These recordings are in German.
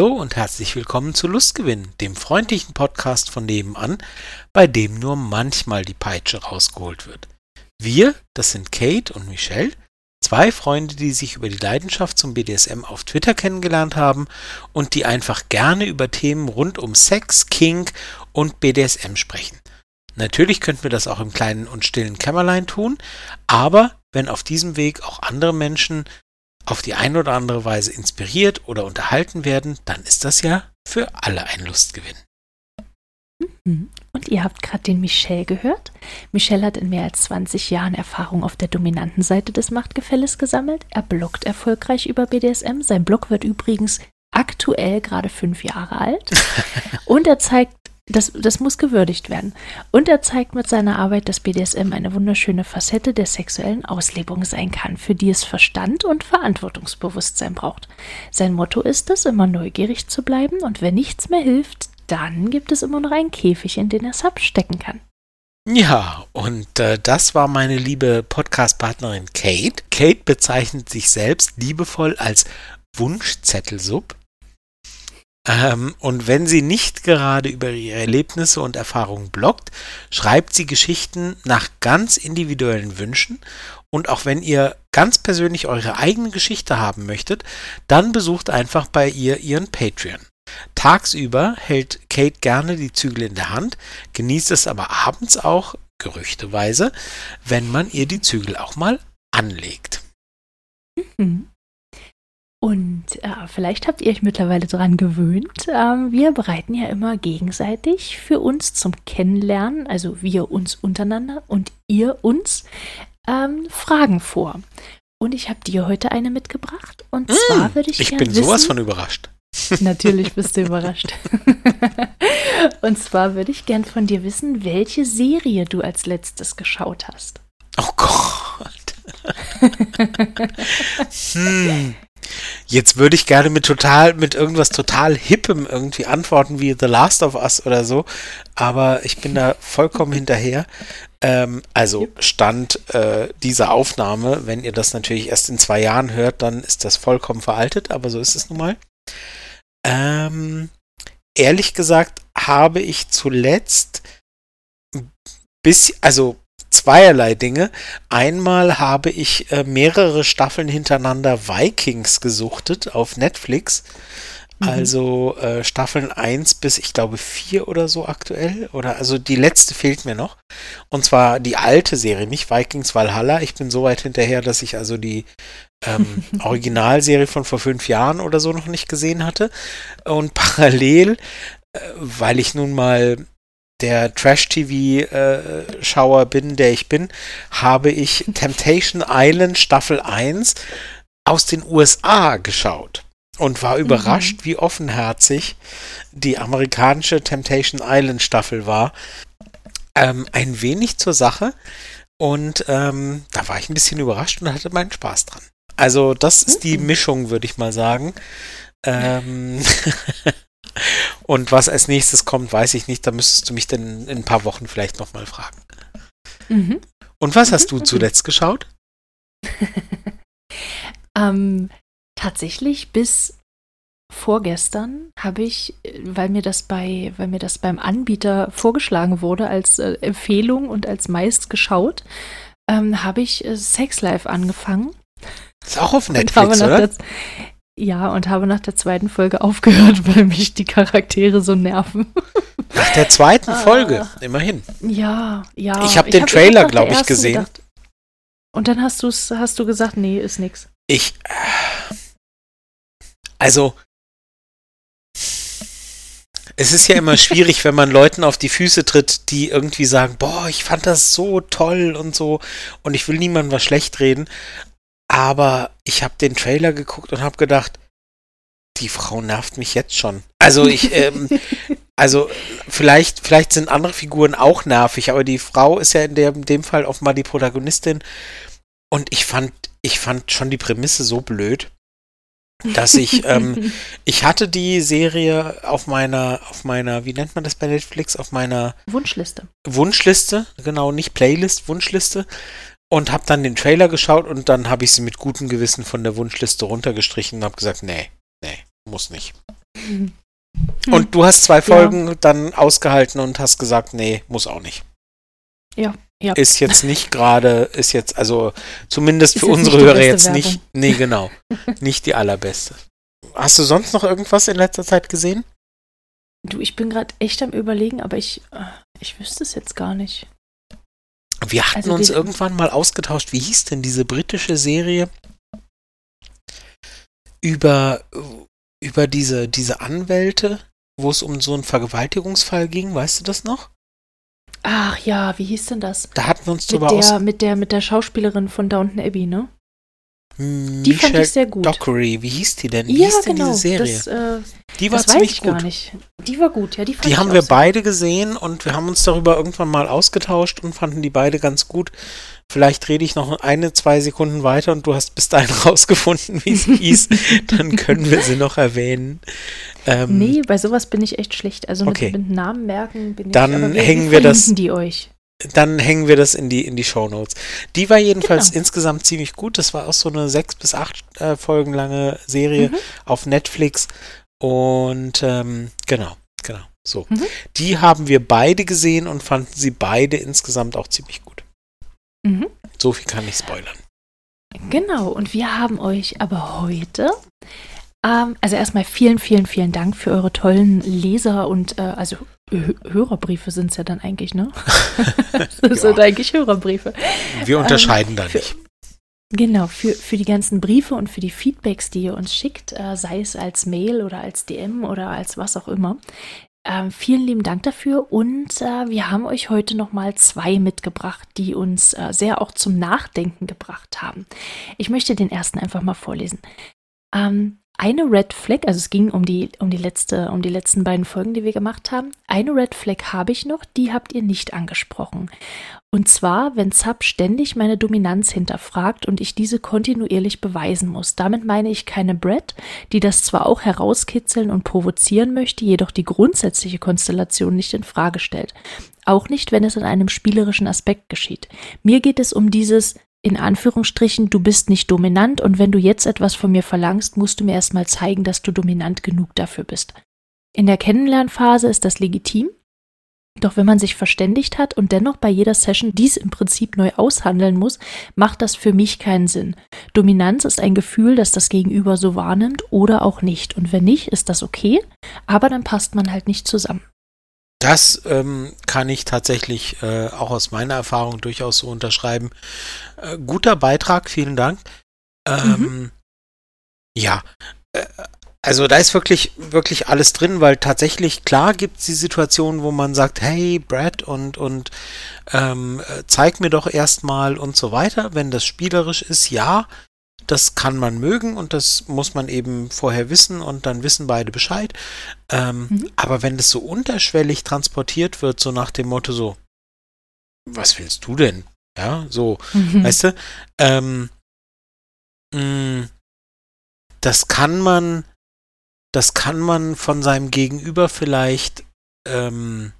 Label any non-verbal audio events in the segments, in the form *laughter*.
Hallo und herzlich willkommen zu Lustgewinn, dem freundlichen Podcast von nebenan, bei dem nur manchmal die Peitsche rausgeholt wird. Wir, das sind Kate und Michelle, zwei Freunde, die sich über die Leidenschaft zum BDSM auf Twitter kennengelernt haben und die einfach gerne über Themen rund um Sex, Kink und BDSM sprechen. Natürlich könnten wir das auch im kleinen und stillen Kämmerlein tun, aber wenn auf diesem Weg auch andere Menschen auf die eine oder andere Weise inspiriert oder unterhalten werden, dann ist das ja für alle ein Lustgewinn. Mhm. Und ihr habt gerade den Michel gehört. Michel hat in mehr als 20 Jahren Erfahrung auf der dominanten Seite des Machtgefälles gesammelt. Er bloggt erfolgreich über BDSM. Sein Blog wird übrigens aktuell gerade fünf Jahre alt. *laughs* Und er zeigt das, das muss gewürdigt werden. Und er zeigt mit seiner Arbeit, dass BDSM eine wunderschöne Facette der sexuellen Auslebung sein kann, für die es Verstand und Verantwortungsbewusstsein braucht. Sein Motto ist es, immer neugierig zu bleiben und wenn nichts mehr hilft, dann gibt es immer noch einen Käfig, in den er es abstecken kann. Ja, und äh, das war meine liebe Podcast-Partnerin Kate. Kate bezeichnet sich selbst liebevoll als Wunschzettelsub ähm, und wenn sie nicht gerade über ihre Erlebnisse und Erfahrungen bloggt, schreibt sie Geschichten nach ganz individuellen Wünschen. Und auch wenn ihr ganz persönlich eure eigene Geschichte haben möchtet, dann besucht einfach bei ihr ihren Patreon. Tagsüber hält Kate gerne die Zügel in der Hand, genießt es aber abends auch, gerüchteweise, wenn man ihr die Zügel auch mal anlegt. Mhm. Und äh, vielleicht habt ihr euch mittlerweile daran gewöhnt. Ähm, wir bereiten ja immer gegenseitig für uns zum Kennenlernen, also wir uns untereinander und ihr uns, ähm, Fragen vor. Und ich habe dir heute eine mitgebracht. Und mm, zwar würde ich Ich bin wissen, sowas von überrascht. *laughs* *laughs* Natürlich bist du überrascht. *laughs* und zwar würde ich gern von dir wissen, welche Serie du als letztes geschaut hast. Oh Gott. hm. Jetzt würde ich gerne mit total, mit irgendwas total Hippem irgendwie antworten, wie The Last of Us oder so, aber ich bin da vollkommen hinterher. Ähm, also Stand äh, dieser Aufnahme, wenn ihr das natürlich erst in zwei Jahren hört, dann ist das vollkommen veraltet, aber so ist es nun mal. Ähm, ehrlich gesagt habe ich zuletzt bis, also zweierlei Dinge. Einmal habe ich äh, mehrere Staffeln hintereinander Vikings gesuchtet auf Netflix. Mhm. Also äh, Staffeln 1 bis ich glaube 4 oder so aktuell. Oder also die letzte fehlt mir noch. Und zwar die alte Serie, nicht Vikings Valhalla. Ich bin so weit hinterher, dass ich also die ähm, *laughs* Originalserie von vor fünf Jahren oder so noch nicht gesehen hatte. Und parallel, äh, weil ich nun mal der Trash-TV-Schauer bin, der ich bin, habe ich Temptation Island Staffel 1 aus den USA geschaut und war mhm. überrascht, mhm. wie offenherzig die amerikanische Temptation Island Staffel war. Ähm, ein wenig zur Sache und ähm, da war ich ein bisschen überrascht und hatte meinen Spaß dran. Also das ist die mhm. Mischung, würde ich mal sagen. Ähm *laughs* Und was als nächstes kommt, weiß ich nicht. Da müsstest du mich dann in ein paar Wochen vielleicht nochmal fragen. Mhm. Und was hast du mhm. zuletzt geschaut? *laughs* ähm, tatsächlich bis vorgestern habe ich, weil mir das bei, weil mir das beim Anbieter vorgeschlagen wurde als äh, Empfehlung und als meist geschaut, ähm, habe ich äh, Sex Life angefangen. Ist auch auf Netflix, oder? Der, ja, und habe nach der zweiten Folge aufgehört, *laughs* weil mich die Charaktere so nerven. Nach der zweiten Folge, ah. immerhin. Ja, ja. Ich habe den hab, Trailer, glaube ich, gesehen. Gedacht. Und dann hast, du's, hast du gesagt, nee, ist nix. Ich. Äh, also. Es ist ja immer *laughs* schwierig, wenn man Leuten auf die Füße tritt, die irgendwie sagen, boah, ich fand das so toll und so und ich will niemandem was schlecht reden. Aber ich habe den Trailer geguckt und habe gedacht, die Frau nervt mich jetzt schon. Also ich, ähm, *laughs* also vielleicht, vielleicht sind andere Figuren auch nervig, aber die Frau ist ja in, der, in dem Fall offenbar die Protagonistin. Und ich fand, ich fand schon die Prämisse so blöd, dass ich, ähm, *laughs* ich hatte die Serie auf meiner, auf meiner, wie nennt man das bei Netflix, auf meiner Wunschliste. Wunschliste, genau, nicht Playlist, Wunschliste und habe dann den Trailer geschaut und dann habe ich sie mit gutem Gewissen von der Wunschliste runtergestrichen und habe gesagt, nee, nee, muss nicht. Hm. Und du hast zwei Folgen ja. dann ausgehalten und hast gesagt, nee, muss auch nicht. Ja, ja. Ist jetzt nicht gerade, ist jetzt, also zumindest ist für unsere Hörer jetzt Werbung. nicht, nee, genau, *laughs* nicht die allerbeste. Hast du sonst noch irgendwas in letzter Zeit gesehen? Du, ich bin gerade echt am überlegen, aber ich, äh, ich wüsste es jetzt gar nicht. Wir hatten also uns irgendwann mal ausgetauscht, wie hieß denn diese britische Serie über, über diese, diese Anwälte, wo es um so einen Vergewaltigungsfall ging, weißt du das noch? Ach ja, wie hieß denn das? Da hatten wir uns drüber mit der, mit der mit der Schauspielerin von Downton Abbey, ne? Hm, die Michelle fand ich sehr gut. Dockery, wie hieß die denn? Wie ja, hieß denn genau, diese Serie? Das, äh, die war das ziemlich weiß ich gut. gar nicht. Die war gut, ja, die fand Die ich haben wir sehr beide gesehen und wir haben uns darüber irgendwann mal ausgetauscht und fanden die beide ganz gut. Vielleicht rede ich noch eine, zwei Sekunden weiter und du hast bis dahin *laughs* rausgefunden, wie sie hieß. Dann können wir sie noch erwähnen. Ähm, nee, bei sowas bin ich echt schlecht. Also mit, okay. mit Namen merken bin dann ich. Dann hängen wir das. die euch dann hängen wir das in die, in die Shownotes. Die war jedenfalls genau. insgesamt ziemlich gut. Das war auch so eine sechs bis acht äh, Folgen lange Serie mhm. auf Netflix. Und ähm, genau, genau. So. Mhm. Die haben wir beide gesehen und fanden sie beide insgesamt auch ziemlich gut. Mhm. So viel kann ich spoilern. Genau, und wir haben euch aber heute ähm, also erstmal vielen, vielen, vielen Dank für eure tollen Leser und äh, also Hörerbriefe sind es ja dann eigentlich, ne? *laughs* *laughs* das ja. sind eigentlich Hörerbriefe. Wir unterscheiden ähm, da nicht. Genau, für, für die ganzen Briefe und für die Feedbacks, die ihr uns schickt, äh, sei es als Mail oder als DM oder als was auch immer. Ähm, vielen lieben Dank dafür und äh, wir haben euch heute nochmal zwei mitgebracht, die uns äh, sehr auch zum Nachdenken gebracht haben. Ich möchte den ersten einfach mal vorlesen. Ähm, eine Red Flag, also es ging um die, um die letzte, um die letzten beiden Folgen, die wir gemacht haben. Eine Red Flag habe ich noch, die habt ihr nicht angesprochen. Und zwar, wenn Sub ständig meine Dominanz hinterfragt und ich diese kontinuierlich beweisen muss. Damit meine ich keine Brett, die das zwar auch herauskitzeln und provozieren möchte, jedoch die grundsätzliche Konstellation nicht in Frage stellt. Auch nicht, wenn es in einem spielerischen Aspekt geschieht. Mir geht es um dieses in Anführungsstrichen, du bist nicht dominant und wenn du jetzt etwas von mir verlangst, musst du mir erstmal zeigen, dass du dominant genug dafür bist. In der Kennenlernphase ist das legitim, doch wenn man sich verständigt hat und dennoch bei jeder Session dies im Prinzip neu aushandeln muss, macht das für mich keinen Sinn. Dominanz ist ein Gefühl, das das Gegenüber so wahrnimmt oder auch nicht. Und wenn nicht, ist das okay, aber dann passt man halt nicht zusammen. Das ähm, kann ich tatsächlich äh, auch aus meiner Erfahrung durchaus so unterschreiben. Äh, guter Beitrag, vielen Dank. Ähm, mhm. Ja, äh, also da ist wirklich, wirklich alles drin, weil tatsächlich, klar gibt es die Situation, wo man sagt, hey, Brad, und, und ähm, äh, zeig mir doch erstmal und so weiter. Wenn das spielerisch ist, ja, das kann man mögen und das muss man eben vorher wissen und dann wissen beide Bescheid. Ähm, mhm. Aber wenn das so unterschwellig transportiert wird, so nach dem Motto so, was willst du denn? Ja, so, mhm. weißt du? Ähm, mh, mm, das kann man, das kann man von seinem Gegenüber vielleicht ähm,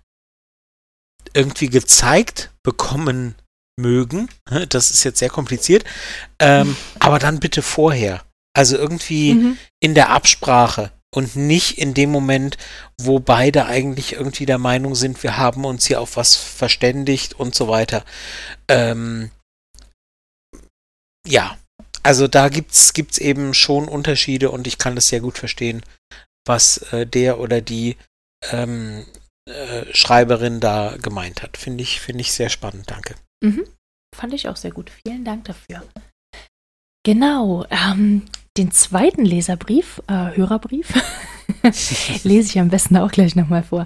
irgendwie gezeigt bekommen mögen. Das ist jetzt sehr kompliziert. Ähm, aber dann bitte vorher. Also irgendwie mhm. in der Absprache und nicht in dem Moment, wo beide eigentlich irgendwie der Meinung sind, wir haben uns hier auf was verständigt und so weiter. Ähm, ja, also da gibt's gibt's eben schon Unterschiede und ich kann das sehr gut verstehen, was äh, der oder die ähm, äh, Schreiberin da gemeint hat. Finde ich, finde ich sehr spannend, danke. Mhm. Fand ich auch sehr gut. Vielen Dank dafür. Genau, ähm, den zweiten Leserbrief, äh, Hörerbrief, *laughs* *laughs* lese ich am besten auch gleich nochmal vor.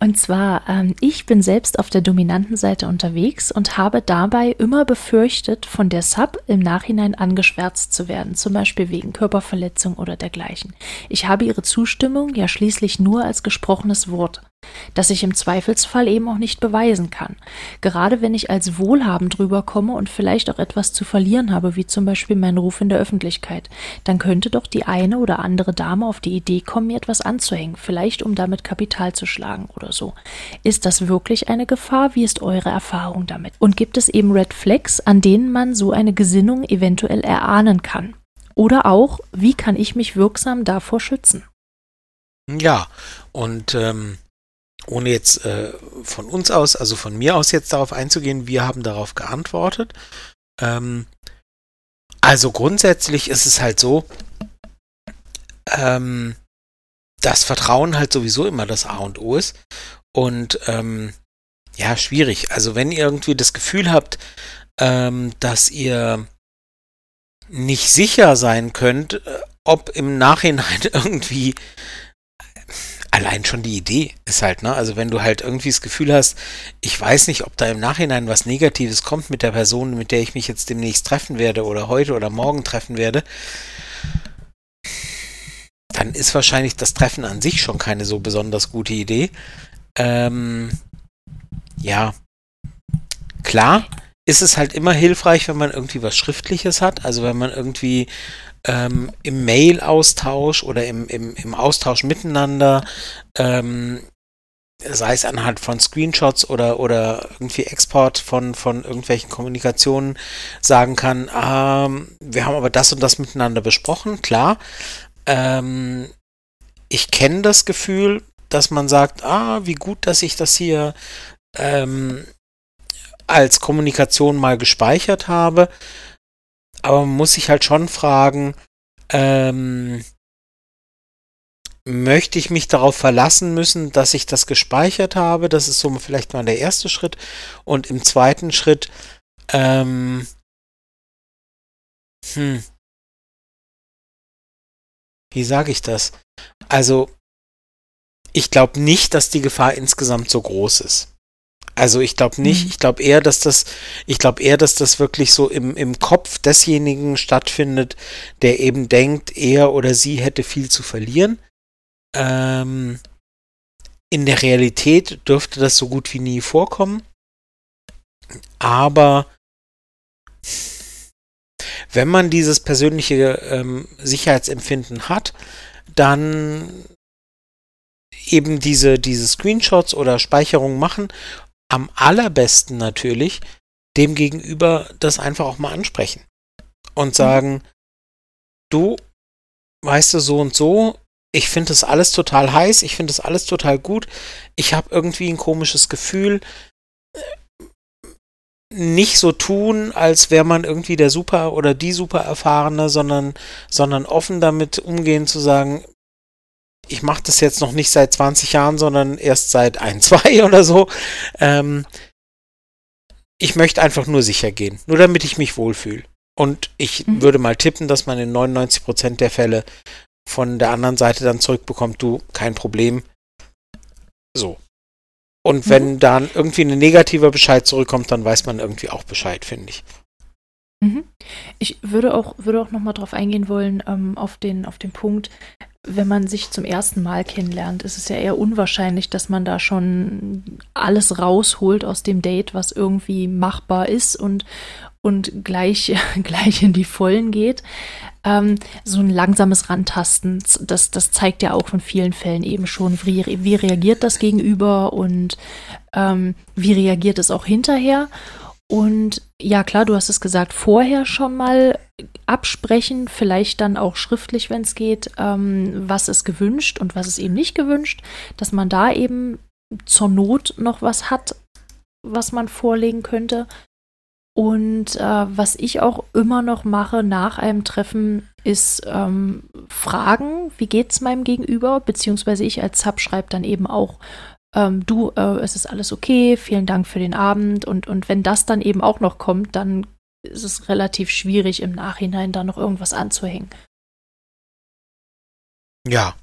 Und zwar, ähm, ich bin selbst auf der dominanten Seite unterwegs und habe dabei immer befürchtet, von der Sub im Nachhinein angeschwärzt zu werden, zum Beispiel wegen Körperverletzung oder dergleichen. Ich habe ihre Zustimmung ja schließlich nur als gesprochenes Wort das ich im Zweifelsfall eben auch nicht beweisen kann. Gerade wenn ich als wohlhabend rüberkomme und vielleicht auch etwas zu verlieren habe, wie zum Beispiel meinen Ruf in der Öffentlichkeit, dann könnte doch die eine oder andere Dame auf die Idee kommen, mir etwas anzuhängen, vielleicht um damit Kapital zu schlagen oder so. Ist das wirklich eine Gefahr? Wie ist eure Erfahrung damit? Und gibt es eben Red Flags, an denen man so eine Gesinnung eventuell erahnen kann? Oder auch, wie kann ich mich wirksam davor schützen? Ja, und ähm, ohne jetzt äh, von uns aus, also von mir aus jetzt darauf einzugehen, wir haben darauf geantwortet. Ähm, also grundsätzlich ist es halt so, ähm, dass Vertrauen halt sowieso immer das A und O ist. Und ähm, ja, schwierig. Also wenn ihr irgendwie das Gefühl habt, ähm, dass ihr nicht sicher sein könnt, äh, ob im Nachhinein *laughs* irgendwie allein schon die Idee ist halt, ne? Also wenn du halt irgendwie das Gefühl hast, ich weiß nicht, ob da im Nachhinein was Negatives kommt mit der Person, mit der ich mich jetzt demnächst treffen werde oder heute oder morgen treffen werde, dann ist wahrscheinlich das Treffen an sich schon keine so besonders gute Idee. Ähm, ja, klar ist es halt immer hilfreich, wenn man irgendwie was Schriftliches hat, also wenn man irgendwie ähm, im Mail-Austausch oder im, im, im Austausch miteinander, ähm, sei es anhand von Screenshots oder, oder irgendwie Export von, von irgendwelchen Kommunikationen, sagen kann, ähm, wir haben aber das und das miteinander besprochen, klar. Ähm, ich kenne das Gefühl, dass man sagt, ah, wie gut, dass ich das hier ähm, als Kommunikation mal gespeichert habe aber man muss sich halt schon fragen, ähm, möchte ich mich darauf verlassen müssen, dass ich das gespeichert habe? Das ist so vielleicht mal der erste Schritt. Und im zweiten Schritt, ähm, hm, wie sage ich das? Also, ich glaube nicht, dass die Gefahr insgesamt so groß ist. Also ich glaube nicht, mhm. ich glaube eher, dass das, ich glaube eher, dass das wirklich so im, im Kopf desjenigen stattfindet, der eben denkt, er oder sie hätte viel zu verlieren. Ähm, in der Realität dürfte das so gut wie nie vorkommen. Aber wenn man dieses persönliche ähm, Sicherheitsempfinden hat, dann eben diese, diese Screenshots oder Speicherungen machen am allerbesten natürlich dem Gegenüber das einfach auch mal ansprechen und mhm. sagen, du, weißt du, so und so, ich finde das alles total heiß, ich finde das alles total gut, ich habe irgendwie ein komisches Gefühl, nicht so tun, als wäre man irgendwie der Super oder die Super Erfahrene, sondern, sondern offen damit umgehen zu sagen, ich mache das jetzt noch nicht seit 20 Jahren, sondern erst seit ein, *laughs* zwei oder so. Ähm, ich möchte einfach nur sicher gehen, nur damit ich mich wohlfühle. Und ich mhm. würde mal tippen, dass man in 99% der Fälle von der anderen Seite dann zurückbekommt, du, kein Problem. So. Und wenn mhm. dann irgendwie ein negativer Bescheid zurückkommt, dann weiß man irgendwie auch Bescheid, finde ich. Mhm. Ich würde auch, würde auch nochmal drauf eingehen wollen, ähm, auf, den, auf den Punkt, wenn man sich zum ersten Mal kennenlernt, ist es ja eher unwahrscheinlich, dass man da schon alles rausholt aus dem Date, was irgendwie machbar ist und, und gleich, *laughs* gleich in die Vollen geht. Ähm, so ein langsames Rantasten, das, das zeigt ja auch von vielen Fällen eben schon, wie, wie reagiert das Gegenüber und ähm, wie reagiert es auch hinterher. Und ja, klar, du hast es gesagt, vorher schon mal absprechen, vielleicht dann auch schriftlich, wenn es geht, ähm, was ist gewünscht und was ist eben nicht gewünscht, dass man da eben zur Not noch was hat, was man vorlegen könnte. Und äh, was ich auch immer noch mache nach einem Treffen, ist ähm, fragen, wie geht es meinem Gegenüber, beziehungsweise ich als Sub schreibe dann eben auch, ähm, du, äh, es ist alles okay, vielen Dank für den Abend. Und, und wenn das dann eben auch noch kommt, dann ist es relativ schwierig im Nachhinein da noch irgendwas anzuhängen. Ja.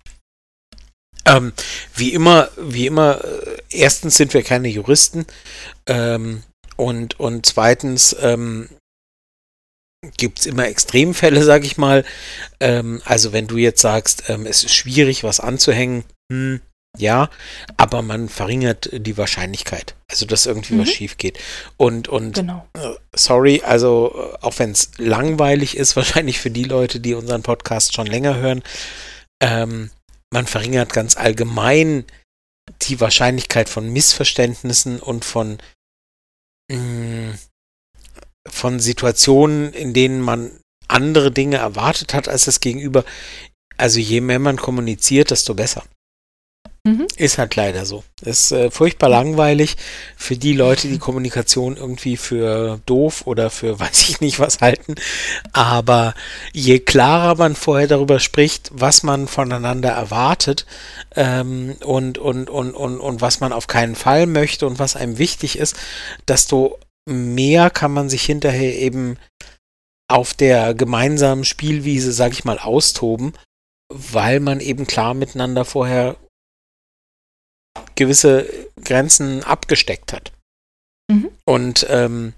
Ähm, wie immer, wie immer, äh, erstens sind wir keine Juristen ähm, und, und zweitens ähm, gibt es immer Extremfälle, *laughs* sag ich mal. Ähm, also wenn du jetzt sagst, ähm, es ist schwierig, was anzuhängen, hm, ja, aber man verringert die Wahrscheinlichkeit, also dass irgendwie mhm. was schief geht. Und, und genau. äh, sorry, also äh, auch wenn es langweilig ist, *laughs* wahrscheinlich für die Leute, die unseren Podcast schon länger hören, ähm, man verringert ganz allgemein die Wahrscheinlichkeit von Missverständnissen und von, von Situationen, in denen man andere Dinge erwartet hat als das Gegenüber. Also je mehr man kommuniziert, desto besser. Mhm. Ist halt leider so. Ist äh, furchtbar langweilig für die Leute, die Kommunikation irgendwie für doof oder für *laughs* weiß ich nicht was halten. Aber je klarer man vorher darüber spricht, was man voneinander erwartet ähm, und, und, und, und, und was man auf keinen Fall möchte und was einem wichtig ist, desto mehr kann man sich hinterher eben auf der gemeinsamen Spielwiese, sag ich mal, austoben, weil man eben klar miteinander vorher gewisse Grenzen abgesteckt hat. Mhm. Und ähm,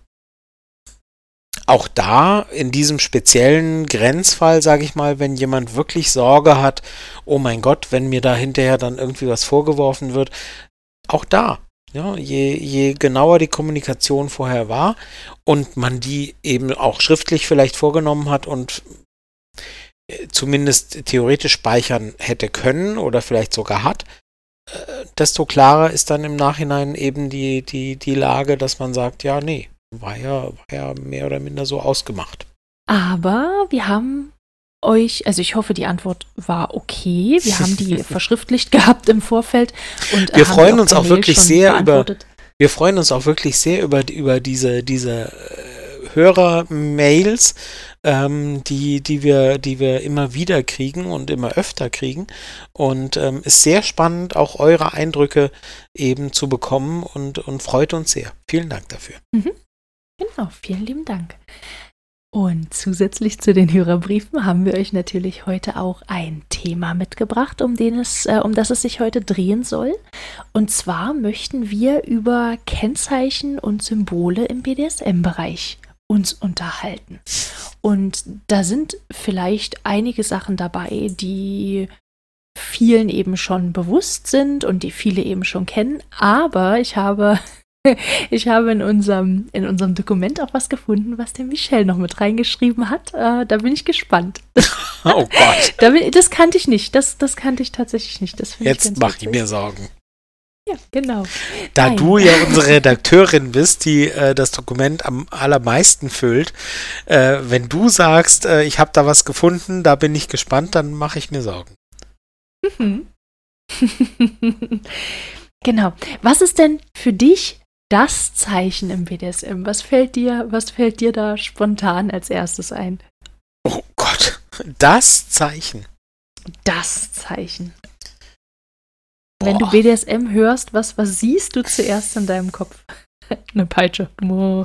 auch da in diesem speziellen Grenzfall, sage ich mal, wenn jemand wirklich Sorge hat, oh mein Gott, wenn mir da hinterher dann irgendwie was vorgeworfen wird, auch da, ja, je, je genauer die Kommunikation vorher war und man die eben auch schriftlich vielleicht vorgenommen hat und äh, zumindest theoretisch speichern hätte können oder vielleicht sogar hat, desto klarer ist dann im Nachhinein eben die, die, die Lage, dass man sagt, ja, nee, war ja, war ja mehr oder minder so ausgemacht. Aber wir haben euch, also ich hoffe, die Antwort war okay. Wir *laughs* haben die verschriftlicht gehabt im Vorfeld und wir freuen uns auch wirklich sehr über. Wir freuen uns auch wirklich sehr über über diese diese äh, Hörer-Mails, ähm, die, die, wir, die wir immer wieder kriegen und immer öfter kriegen. Und ähm, ist sehr spannend, auch eure Eindrücke eben zu bekommen und, und freut uns sehr. Vielen Dank dafür. Mhm. Genau, vielen lieben Dank. Und zusätzlich zu den Hörerbriefen haben wir euch natürlich heute auch ein Thema mitgebracht, um, den es, äh, um das es sich heute drehen soll. Und zwar möchten wir über Kennzeichen und Symbole im BDSM-Bereich uns unterhalten. Und da sind vielleicht einige Sachen dabei, die vielen eben schon bewusst sind und die viele eben schon kennen. Aber ich habe *laughs* ich habe in unserem, in unserem Dokument auch was gefunden, was der Michel noch mit reingeschrieben hat. Äh, da bin ich gespannt. *laughs* Oh Gott. da bin, das kannte ich nicht. Das, das kannte ich tatsächlich nicht. Das Jetzt mache ich mir Sorgen. Ja, genau. Da Nein. du ja unsere Redakteurin bist, die äh, das Dokument am allermeisten füllt, äh, wenn du sagst, äh, ich habe da was gefunden, da bin ich gespannt, dann mache ich mir Sorgen. Mhm. *laughs* genau. Was ist denn für dich das Zeichen im BDSM? Was fällt dir, was fällt dir da spontan als erstes ein? Oh Gott, das Zeichen. Das Zeichen. Wenn du BDSM hörst, was, was siehst du zuerst in deinem Kopf? *laughs* Eine Peitsche. *laughs*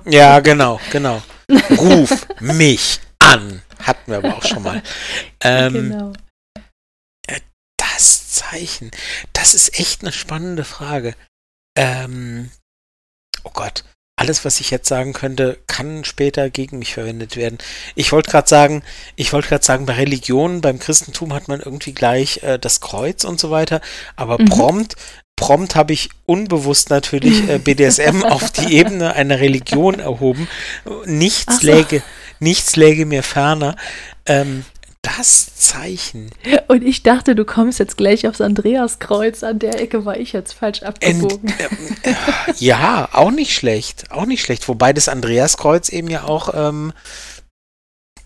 Ja, genau, genau. Ruf mich an. Hatten wir aber auch schon mal. *laughs* Ähm, genau. Äh, das Zeichen. Das ist echt eine spannende Frage. Ähm, oh Gott, alles, was ich jetzt sagen könnte, kann später gegen mich verwendet werden. Ich wollte gerade sagen, ich wollte gerade sagen, bei Religionen, beim Christentum hat man irgendwie gleich äh, das Kreuz und so weiter, aber mhm. prompt, prompt habe ich unbewusst natürlich äh, BDSM auf die *laughs* Ebene einer Religion erhoben. Nichts so. läge, nichts läge mir ferner. Ähm, das Zeichen. Und ich dachte, du kommst jetzt gleich aufs Andreaskreuz. An der Ecke war ich jetzt falsch abgebogen. Ent, äh, ja, auch nicht schlecht. Auch nicht schlecht. Wobei das Andreaskreuz eben ja auch. Ähm,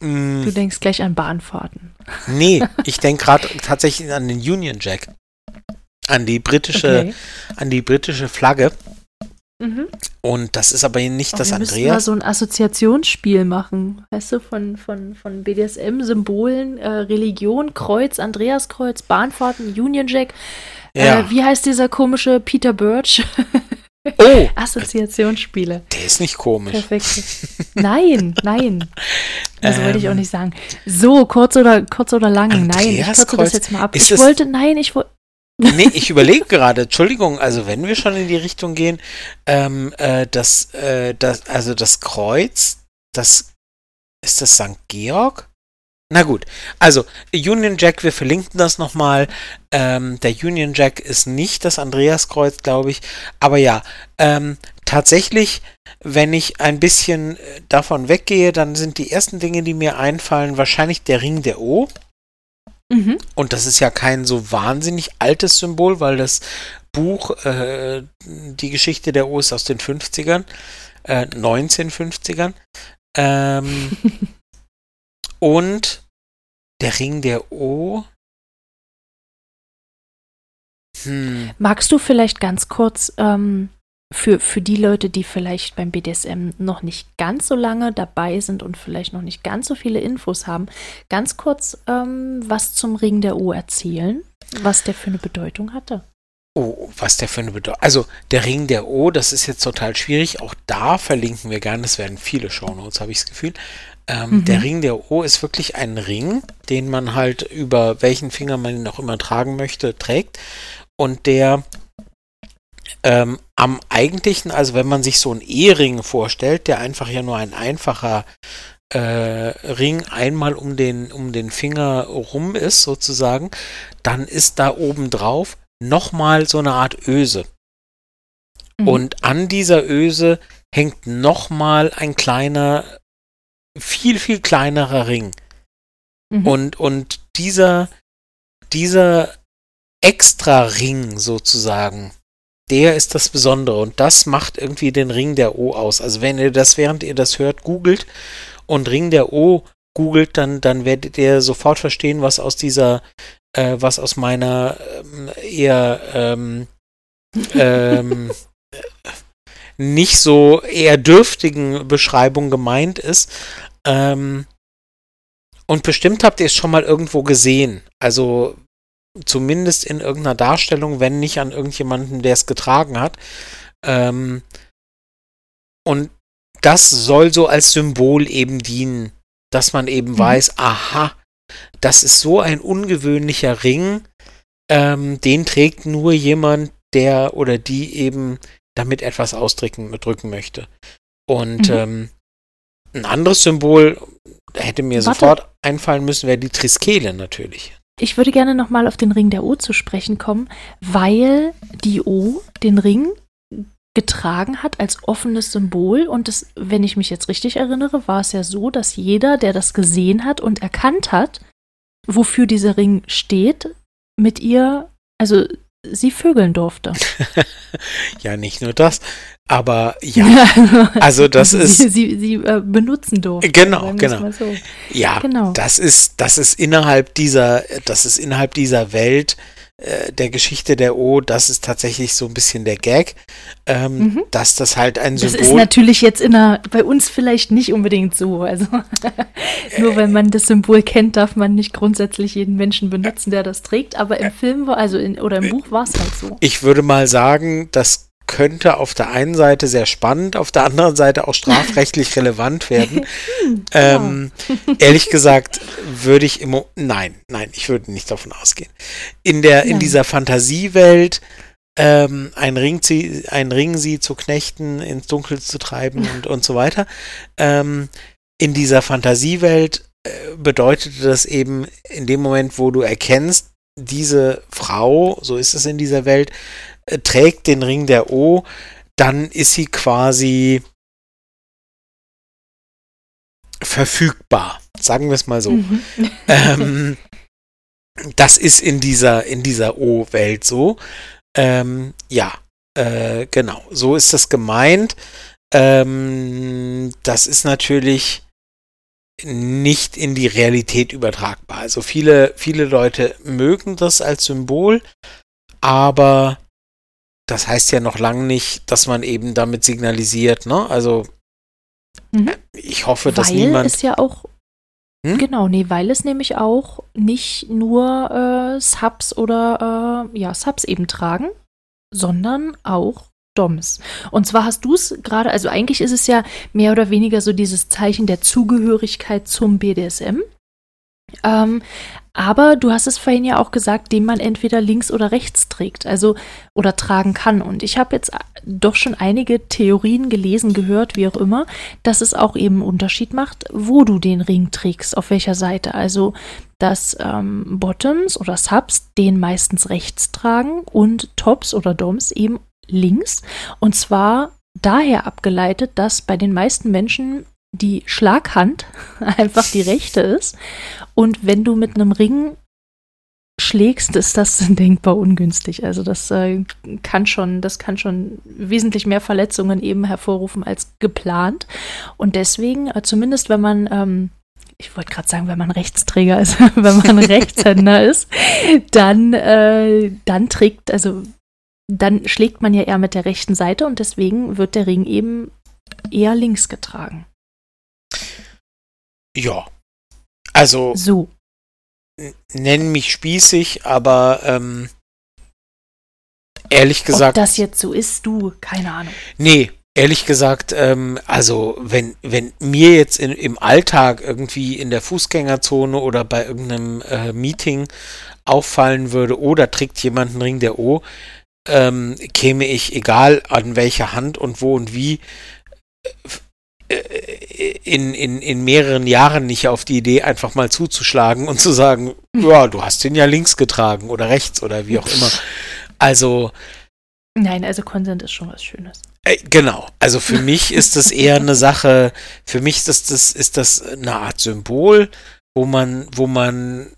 mm, du denkst gleich an Bahnfahrten. Nee, ich denke gerade tatsächlich an den Union Jack. An die britische, okay. an die britische Flagge. Mhm. Und das ist aber nicht oh, das wir Andreas. Wir mal so ein Assoziationsspiel machen, weißt du, von, von, von BDSM-Symbolen, äh, Religion, Kreuz, Andreaskreuz, Bahnfahrten, Union Jack. Äh, ja. Äh, wie heißt dieser komische Peter Birch? Oh! *laughs* Assoziationsspiele. Der ist nicht komisch. Perfekt. *laughs* Nein, nein. Das ähm, wollte ich auch ähm. nicht sagen. So, kurz oder kurz oder lang. Nein, ich kürze das jetzt mal ab. Ich wollte, nein, ich wollte. Nee, ich überlege gerade, Entschuldigung, also wenn wir schon in die Richtung gehen, ähm, äh, das, äh, das, also das Kreuz, das, ist das St. Georg? Na gut, also Union Jack, wir verlinken das nochmal. Ähm, der Union Jack ist nicht das Andreaskreuz, glaube ich. Aber ja, ähm, tatsächlich, wenn ich ein bisschen äh, davon weggehe, dann sind die ersten Dinge, die mir einfallen, wahrscheinlich der Ring der O. Mhm. Und das ist ja kein so wahnsinnig altes Symbol, weil das Buch, äh, die Geschichte der O ist aus den 50ern, äh, 1950ern. Ähm, *laughs* und der Ring der O. Hm. Magst du vielleicht ganz kurz ähm, für, für die Leute, die vielleicht beim BDSM noch nicht ganz so lange dabei sind und vielleicht noch nicht ganz so viele Infos haben, ganz kurz ähm, was zum Ring der O erzählen, was der für eine Bedeutung hatte? Oh, was der für eine Bedeutung. Also der Ring der O, das ist jetzt total schwierig. Auch da verlinken wir gerne. Das werden viele Shownotes, habe ich das Gefühl. Ähm, mhm. Der Ring der O ist wirklich ein Ring, den man halt über welchen Finger man ihn auch immer tragen möchte, trägt. Und der ähm, am eigentlichen, also wenn man sich so einen E-Ring vorstellt, der einfach ja nur ein einfacher äh, Ring einmal um den, um den Finger rum ist, sozusagen, dann ist da oben drauf nochmal so eine Art Öse. Mhm. Und an dieser Öse hängt nochmal ein kleiner, viel, viel kleinerer Ring. Mhm. Und, und dieser, dieser extra Ring sozusagen, der ist das Besondere und das macht irgendwie den Ring der O aus. Also wenn ihr das, während ihr das hört, googelt und Ring der O googelt, dann, dann werdet ihr sofort verstehen, was aus dieser äh, was aus meiner ähm, eher ähm, *laughs* ähm, nicht so eher dürftigen Beschreibung gemeint ist. Ähm, und bestimmt habt ihr es schon mal irgendwo gesehen. Also zumindest in irgendeiner Darstellung, wenn nicht an irgendjemanden, der es getragen hat. Ähm, und das soll so als Symbol eben dienen, dass man eben mhm. weiß, aha, das ist so ein ungewöhnlicher Ring, ähm, den trägt nur jemand, der oder die eben damit etwas ausdrücken drücken möchte. Und mhm. ähm, ein anderes Symbol hätte mir Warte. sofort einfallen müssen, wäre die Triskele natürlich. Ich würde gerne nochmal auf den Ring der O zu sprechen kommen, weil die O den Ring getragen hat als offenes Symbol. Und das, wenn ich mich jetzt richtig erinnere, war es ja so, dass jeder, der das gesehen hat und erkannt hat, wofür dieser Ring steht, mit ihr, also sie vögeln durfte. *laughs* ja, nicht nur das, aber ja, *laughs* also das ist. Sie, sie, sie äh, benutzen durfte. Genau, genau. So. Ja, genau. das ist, das ist innerhalb dieser, das ist innerhalb dieser Welt äh, der Geschichte der O, das ist tatsächlich so ein bisschen der Gag, ähm, mhm. dass das halt ein Symbol. Das ist natürlich jetzt in der, bei uns vielleicht nicht unbedingt so. Also *laughs* nur weil man das Symbol kennt, darf man nicht grundsätzlich jeden Menschen benutzen, der das trägt. Aber im Film war, also in, oder im Buch war es halt so. Ich würde mal sagen, das könnte auf der einen Seite sehr spannend, auf der anderen Seite auch strafrechtlich *laughs* relevant werden. *laughs* ähm, ehrlich gesagt würde ich immer, nein, nein, ich würde nicht davon ausgehen. In der, in dieser Fantasiewelt ähm, ein, Ring sie, ein Ring sie zu knechten, ins Dunkel zu treiben und, und so weiter. Ähm, in dieser Fantasiewelt äh, bedeutete das eben in dem Moment, wo du erkennst, diese Frau, so ist es in dieser Welt, trägt den Ring der O, dann ist sie quasi verfügbar. Sagen wir es mal so. Mhm. *laughs* Ähm, das ist in dieser, in dieser O-Welt so. Ähm, ja, äh, genau. So ist das gemeint. Ähm, das ist natürlich nicht in die Realität übertragbar. Also viele, viele Leute mögen das als Symbol, aber das heißt ja noch lange nicht, dass man eben damit signalisiert, ne? Also mhm. ich hoffe, dass weil niemand. ist ja auch. Hm? Genau, nee, weil es nämlich auch nicht nur äh, Subs oder äh, ja, Subs eben tragen, sondern auch Doms. Und zwar hast du es gerade, also eigentlich ist es ja mehr oder weniger so dieses Zeichen der Zugehörigkeit zum BDSM. Ähm, aber du hast es vorhin ja auch gesagt, den man entweder links oder rechts trägt, also oder tragen kann. Und ich habe jetzt doch schon einige Theorien gelesen, gehört, wie auch immer, dass es auch eben einen Unterschied macht, wo du den Ring trägst, auf welcher Seite. Also dass ähm, Bottoms oder Subs den meistens rechts tragen und Tops oder Doms eben links. Und zwar daher abgeleitet, dass bei den meisten Menschen die Schlaghand *laughs* einfach die rechte ist. Und wenn du mit einem Ring schlägst, ist das *laughs* denkbar ungünstig. Also das äh, kann schon, das kann schon wesentlich mehr Verletzungen eben hervorrufen als geplant. Und deswegen, äh, zumindest wenn man ähm, ich wollte gerade sagen, wenn man Rechtsträger ist, *laughs* wenn man Rechtshänder ist, dann, äh, dann trägt, also dann schlägt man ja eher mit der rechten Seite und deswegen wird der Ring eben eher links getragen. Ja. Also. So. Nenn mich spießig, aber ähm, ehrlich gesagt. Ob das jetzt so ist, du, keine Ahnung. Nee, ehrlich gesagt, ähm, also wenn, wenn mir jetzt in, im Alltag irgendwie in der Fußgängerzone oder bei irgendeinem äh, Meeting auffallen würde, oder trägt jemand einen Ring der O, ähm, käme ich, egal an welcher Hand und wo und wie, äh, in, in, in mehreren Jahren nicht auf die Idee, einfach mal zuzuschlagen und zu sagen, ja, du hast den ja links getragen oder rechts oder wie auch immer. Also. Nein, also Konsent ist schon was Schönes. Äh, genau. Also für *laughs* mich ist das eher eine Sache, für mich ist das, das, ist das eine Art Symbol, wo man, wo man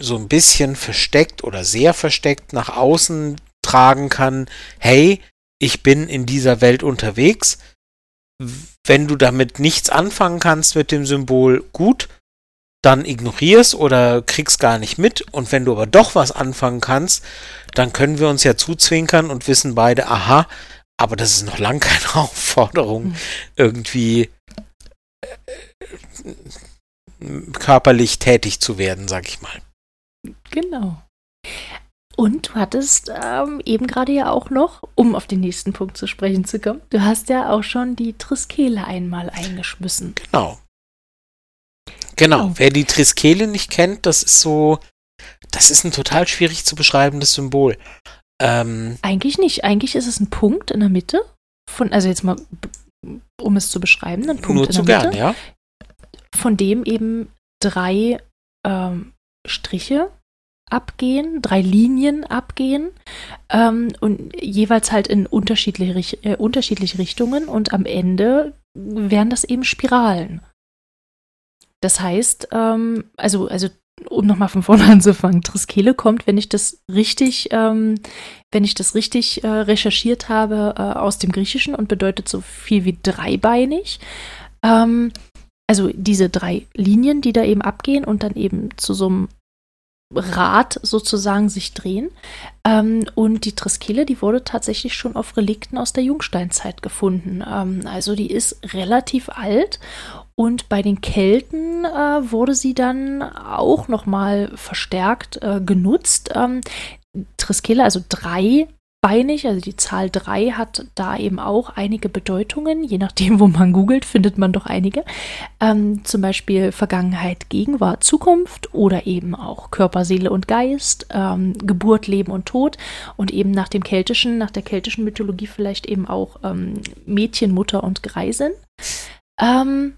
so ein bisschen versteckt oder sehr versteckt nach außen tragen kann, hey, ich bin in dieser Welt unterwegs. Wenn du damit nichts anfangen kannst mit dem Symbol, gut, dann ignorierst oder kriegst gar nicht mit. Und wenn du aber doch was anfangen kannst, dann können wir uns ja zuzwinkern und wissen beide, aha, aber das ist noch lang keine *laughs* Aufforderung, mhm. irgendwie äh, körperlich tätig zu werden, sag ich mal. Genau. Und du hattest ähm, eben gerade ja auch noch, um auf den nächsten Punkt zu sprechen zu kommen, du hast ja auch schon die Triskele einmal eingeschmissen. Genau. Genau. Oh. Wer die Triskele nicht kennt, das ist so, das ist ein total schwierig zu beschreibendes Symbol. Ähm, Eigentlich nicht. Eigentlich ist es ein Punkt in der Mitte. Von, also jetzt mal, um es zu beschreiben, ein Punkt nur in der zu Mitte, gern, ja. Von dem eben drei ähm, Striche abgehen, drei Linien abgehen ähm, und jeweils halt in unterschiedliche, äh, unterschiedliche Richtungen und am Ende wären das eben Spiralen. Das heißt, ähm, also, also um nochmal von vorne *laughs* anzufangen, Triskele kommt, wenn ich das richtig, ähm, wenn ich das richtig äh, recherchiert habe, äh, aus dem Griechischen und bedeutet so viel wie dreibeinig. Ähm, also diese drei Linien, die da eben abgehen und dann eben zu so einem Rad sozusagen sich drehen. Ähm, und die Triskele, die wurde tatsächlich schon auf Relikten aus der Jungsteinzeit gefunden. Ähm, also die ist relativ alt und bei den Kelten äh, wurde sie dann auch nochmal verstärkt äh, genutzt. Ähm, Triskele, also drei beinig, also die Zahl 3 hat da eben auch einige Bedeutungen. Je nachdem, wo man googelt, findet man doch einige. Ähm, zum Beispiel Vergangenheit, Gegenwart, Zukunft oder eben auch Körper, Seele und Geist, ähm, Geburt, Leben und Tod und eben nach dem keltischen, nach der keltischen Mythologie vielleicht eben auch ähm, Mädchen, Mutter und Greisin. Ähm,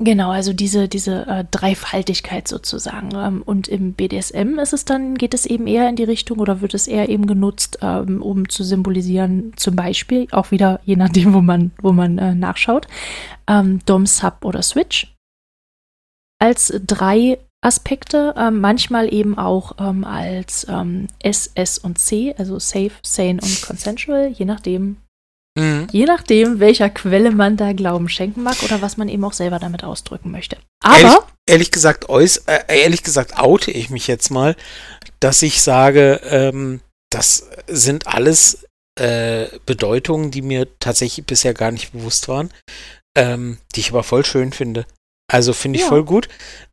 Genau, also diese, diese äh, Dreifaltigkeit sozusagen. Ähm, und im BDSM ist es dann, geht es eben eher in die Richtung oder wird es eher eben genutzt, ähm, um zu symbolisieren, zum Beispiel, auch wieder je nachdem, wo man, wo man äh, nachschaut, ähm, Dom, Sub oder Switch. Als drei Aspekte, ähm, manchmal eben auch ähm, als ähm, S, S und C, also Safe, Sane und Consensual, je nachdem, Mhm. Je nachdem, welcher Quelle man da Glauben schenken mag oder was man eben auch selber damit ausdrücken möchte. Aber. Ehrlich, ehrlich gesagt, äuß, äh, ehrlich gesagt, oute ich mich jetzt mal, dass ich sage, ähm, das sind alles äh, Bedeutungen, die mir tatsächlich bisher gar nicht bewusst waren, ähm, die ich aber voll schön finde. Also finde ich ja. voll gut.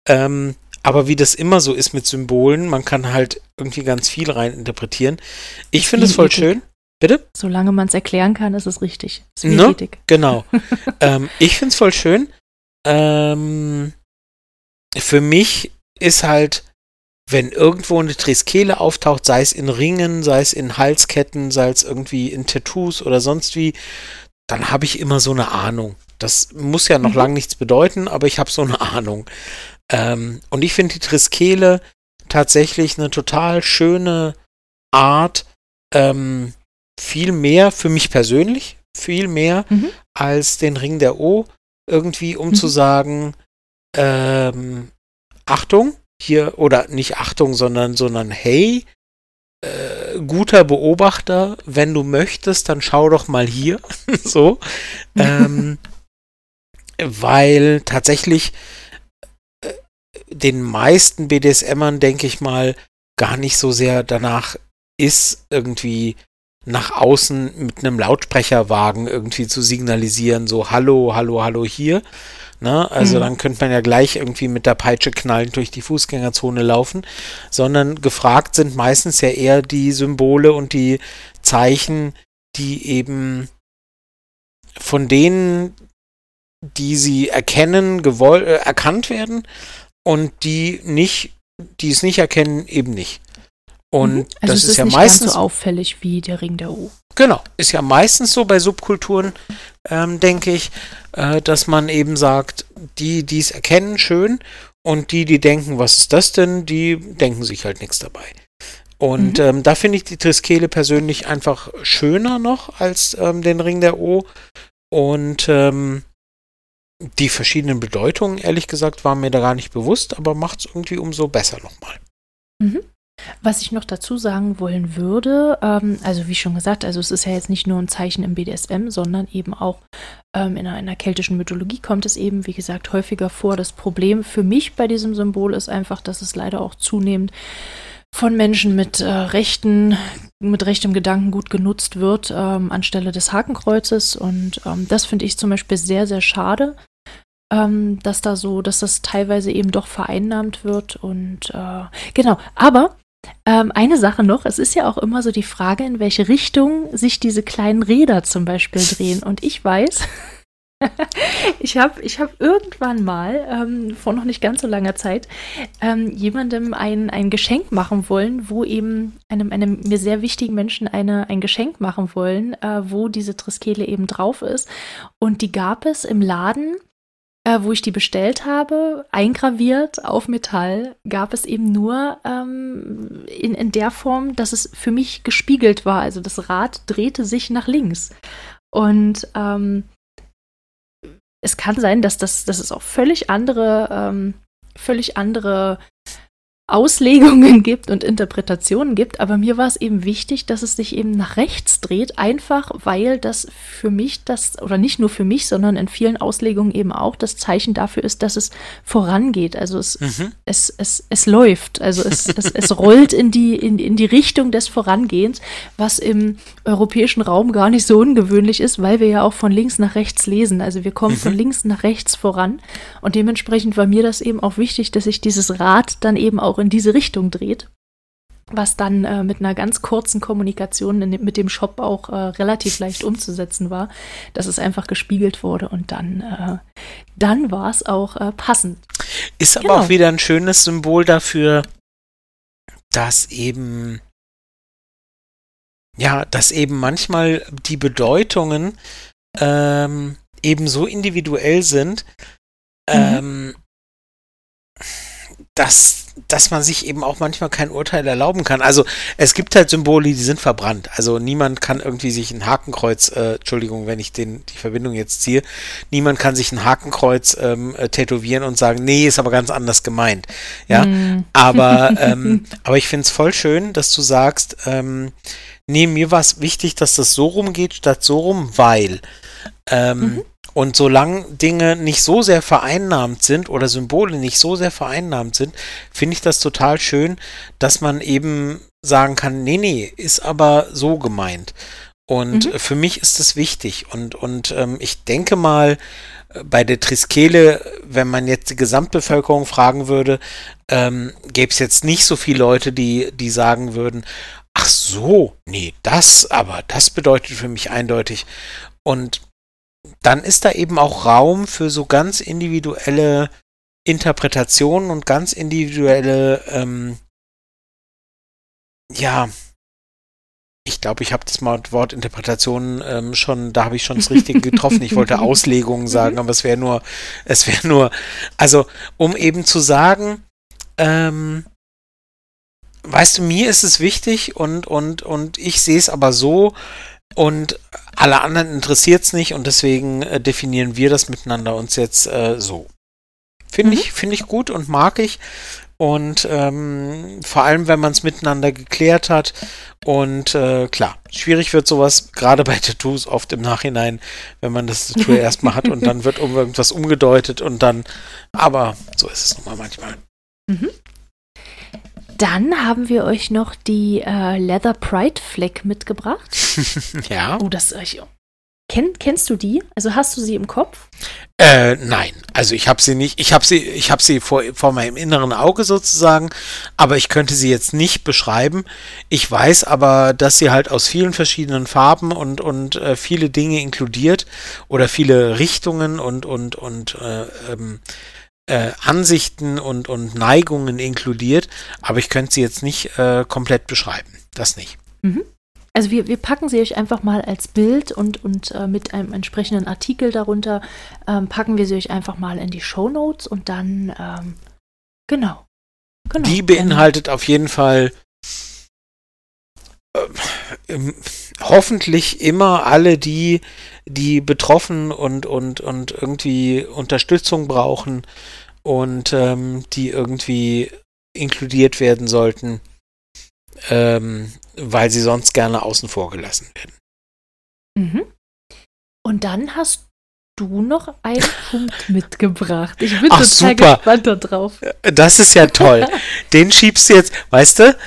Ähm, aber wie das immer so ist mit Symbolen, man kann halt irgendwie ganz viel rein interpretieren. Ich finde es voll schön. Bitte? Solange man es erklären kann, ist es richtig. Ist wie ne? Genau. *laughs* ähm, ich finde es voll schön. Ähm, für mich ist halt, wenn irgendwo eine Triskele auftaucht, sei es in Ringen, sei es in Halsketten, sei es irgendwie in Tattoos oder sonst wie, dann habe ich immer so eine Ahnung. Das muss ja noch mhm. lang nichts bedeuten, aber ich habe so eine Ahnung. Ähm, und ich finde die Triskele tatsächlich eine total schöne Art, ähm, viel mehr für mich persönlich, viel mehr mhm. als den Ring der O, irgendwie, um mhm. zu sagen, ähm, Achtung, hier, oder nicht Achtung, sondern, sondern hey, äh, guter Beobachter, wenn du möchtest, dann schau doch mal hier. *laughs* so. ähm, *laughs* weil tatsächlich den meisten BDSMern, denke ich mal, gar nicht so sehr danach ist, irgendwie nach außen mit einem Lautsprecherwagen irgendwie zu signalisieren, so Hallo, Hallo, Hallo hier. Ne? Also mhm. dann könnte man ja gleich irgendwie mit der Peitsche knallend durch die Fußgängerzone laufen, sondern gefragt sind meistens ja eher die Symbole und die Zeichen, die eben von denen, die sie erkennen, gewoll äh, erkannt werden und die nicht, die es nicht erkennen, eben nicht. Und mhm. also das ist, ist, ja meistens so auffällig wie der Ring der U. Genau, ist ja meistens so bei Subkulturen, ähm, denke ich, äh, dass man eben sagt, die, die es erkennen, schön, und die, die denken, was ist das denn, die denken sich halt nichts dabei. Und mhm. ähm, da finde ich die Triskele persönlich einfach schöner noch als ähm, den Ring der O. Und ähm, die verschiedenen Bedeutungen, ehrlich gesagt, waren mir da gar nicht bewusst, aber macht es irgendwie umso besser nochmal. Mhm. Was ich noch dazu sagen wollen würde, ähm, also wie schon gesagt, also es ist ja jetzt nicht nur ein Zeichen im BDSM, sondern eben auch ähm, in, einer, in, einer, keltischen Mythologie kommt es eben, wie gesagt, häufiger vor. Das Problem für mich bei diesem Symbol ist einfach, dass es leider auch zunehmend von Menschen mit äh, rechten, mit rechtem Gedankengut genutzt wird, ähm, anstelle des Hakenkreuzes. Und ähm, das finde ich zum Beispiel sehr, sehr schade, ähm, dass da so, dass das teilweise eben doch vereinnahmt wird. Und äh, genau, aber ähm, eine Sache noch, es ist ja auch immer so die Frage, in welche Richtung sich diese kleinen Räder zum Beispiel *laughs* drehen. Und ich weiß, *laughs* ich habe ich hab irgendwann mal, ähm, vor noch nicht ganz so langer Zeit, ähm, jemandem ein, ein Geschenk machen wollen, wo eben einem, einem mir sehr wichtigen Menschen eine, ein Geschenk machen wollen, äh, wo diese Triskele eben drauf ist. Und die gab es im Laden äh, wo ich die bestellt habe, eingraviert auf Metall, gab es eben nur ähm, in, in der Form, dass es für mich gespiegelt war. Also das Rad drehte sich nach links. Und ähm, es kann sein, dass, das, dass es auch völlig andere, ähm, völlig andere Auslegungen *laughs* gibt und Interpretationen gibt, aber mir war es eben wichtig, dass es sich eben nach rechts dreht, einfach weil das für mich das, oder nicht nur für mich, sondern in vielen Auslegungen eben auch das Zeichen dafür ist, dass es vorangeht. Also es, mhm. es, es, es läuft, also es, es, es rollt in die, in, in die Richtung des Vorangehens, was im europäischen Raum gar nicht so ungewöhnlich ist, weil wir ja auch von links nach rechts lesen. Also wir kommen mhm. von links nach rechts voran und dementsprechend war mir das eben auch wichtig, dass ich dieses Rad dann eben auch auch in diese Richtung dreht. Was dann äh, mit einer ganz kurzen Kommunikation in, mit dem Shop auch äh, relativ leicht umzusetzen war, dass es einfach gespiegelt wurde und dann, äh, dann war es auch äh, passend. Ist aber genau. auch wieder ein schönes Symbol dafür, dass eben ja, dass eben manchmal die Bedeutungen ähm, eben so individuell sind, mhm. ähm, dass dass man sich eben auch manchmal kein Urteil erlauben kann. Also es gibt halt Symbole, die sind verbrannt. Also niemand kann irgendwie sich ein Hakenkreuz, äh, Entschuldigung, wenn ich den, die Verbindung jetzt ziehe, niemand kann sich ein Hakenkreuz ähm, äh, tätowieren und sagen, nee, ist aber ganz anders gemeint. Ja, mm. aber, ähm, *laughs* aber ich finde es voll schön, dass du sagst, ähm, nee, mir war es wichtig, dass das so rumgeht statt so rum, weil ähm, mhm. Und solange Dinge nicht so sehr vereinnahmt sind oder Symbole nicht so sehr vereinnahmt sind, finde ich das total schön, dass man eben sagen kann, nee, nee, ist aber so gemeint. Und mhm. für mich ist das wichtig. Und, und ähm, ich denke mal, äh, bei der Triskele, wenn man jetzt die Gesamtbevölkerung fragen würde, ähm, gäbe es jetzt nicht so viele Leute, die, die sagen würden, ach so, nee, das, aber das bedeutet für mich eindeutig. Und dann ist da eben auch Raum für so ganz individuelle Interpretationen und ganz individuelle, ähm, ja, ich glaube, ich habe das mal Wort Interpretation ähm, schon, da habe ich schon das Richtige getroffen. Ich wollte *laughs* Auslegungen sagen, aber es wäre nur, es wäre nur, also um eben zu sagen, ähm, weißt du, mir ist es wichtig und und und ich sehe es aber so, und alle anderen interessiert es nicht und deswegen äh, definieren wir das miteinander uns jetzt äh, so. Finde mhm. ich, finde ich gut und mag ich. Und ähm, vor allem, wenn man es miteinander geklärt hat. Und äh, klar, schwierig wird sowas, gerade bei Tattoos, oft im Nachhinein, wenn man das Tattoo *laughs* erstmal hat und dann wird um irgendwas umgedeutet und dann, aber so ist es nun mal manchmal. Mhm. Dann haben wir euch noch die äh, Leather Pride Flag mitgebracht. *laughs* ja. Oh, das ich. Kenn, kennst du die? Also hast du sie im Kopf? Äh, nein, also ich habe sie nicht. Ich habe sie, ich habe sie vor, vor meinem inneren Auge sozusagen, aber ich könnte sie jetzt nicht beschreiben. Ich weiß aber, dass sie halt aus vielen verschiedenen Farben und und äh, viele Dinge inkludiert oder viele Richtungen und und und äh, ähm, äh, Ansichten und, und Neigungen inkludiert, aber ich könnte sie jetzt nicht äh, komplett beschreiben. Das nicht. Mhm. Also wir, wir packen sie euch einfach mal als Bild und, und äh, mit einem entsprechenden Artikel darunter ähm, packen wir sie euch einfach mal in die Show Notes und dann ähm, genau. genau. Die beinhaltet auf jeden Fall hoffentlich immer alle die, die betroffen und, und, und irgendwie Unterstützung brauchen und ähm, die irgendwie inkludiert werden sollten, ähm, weil sie sonst gerne außen vor gelassen werden. Mhm. Und dann hast du noch einen *laughs* Punkt mitgebracht. Ich bin Ach, total super. gespannt darauf. Das ist ja toll. *laughs* Den schiebst du jetzt, weißt du,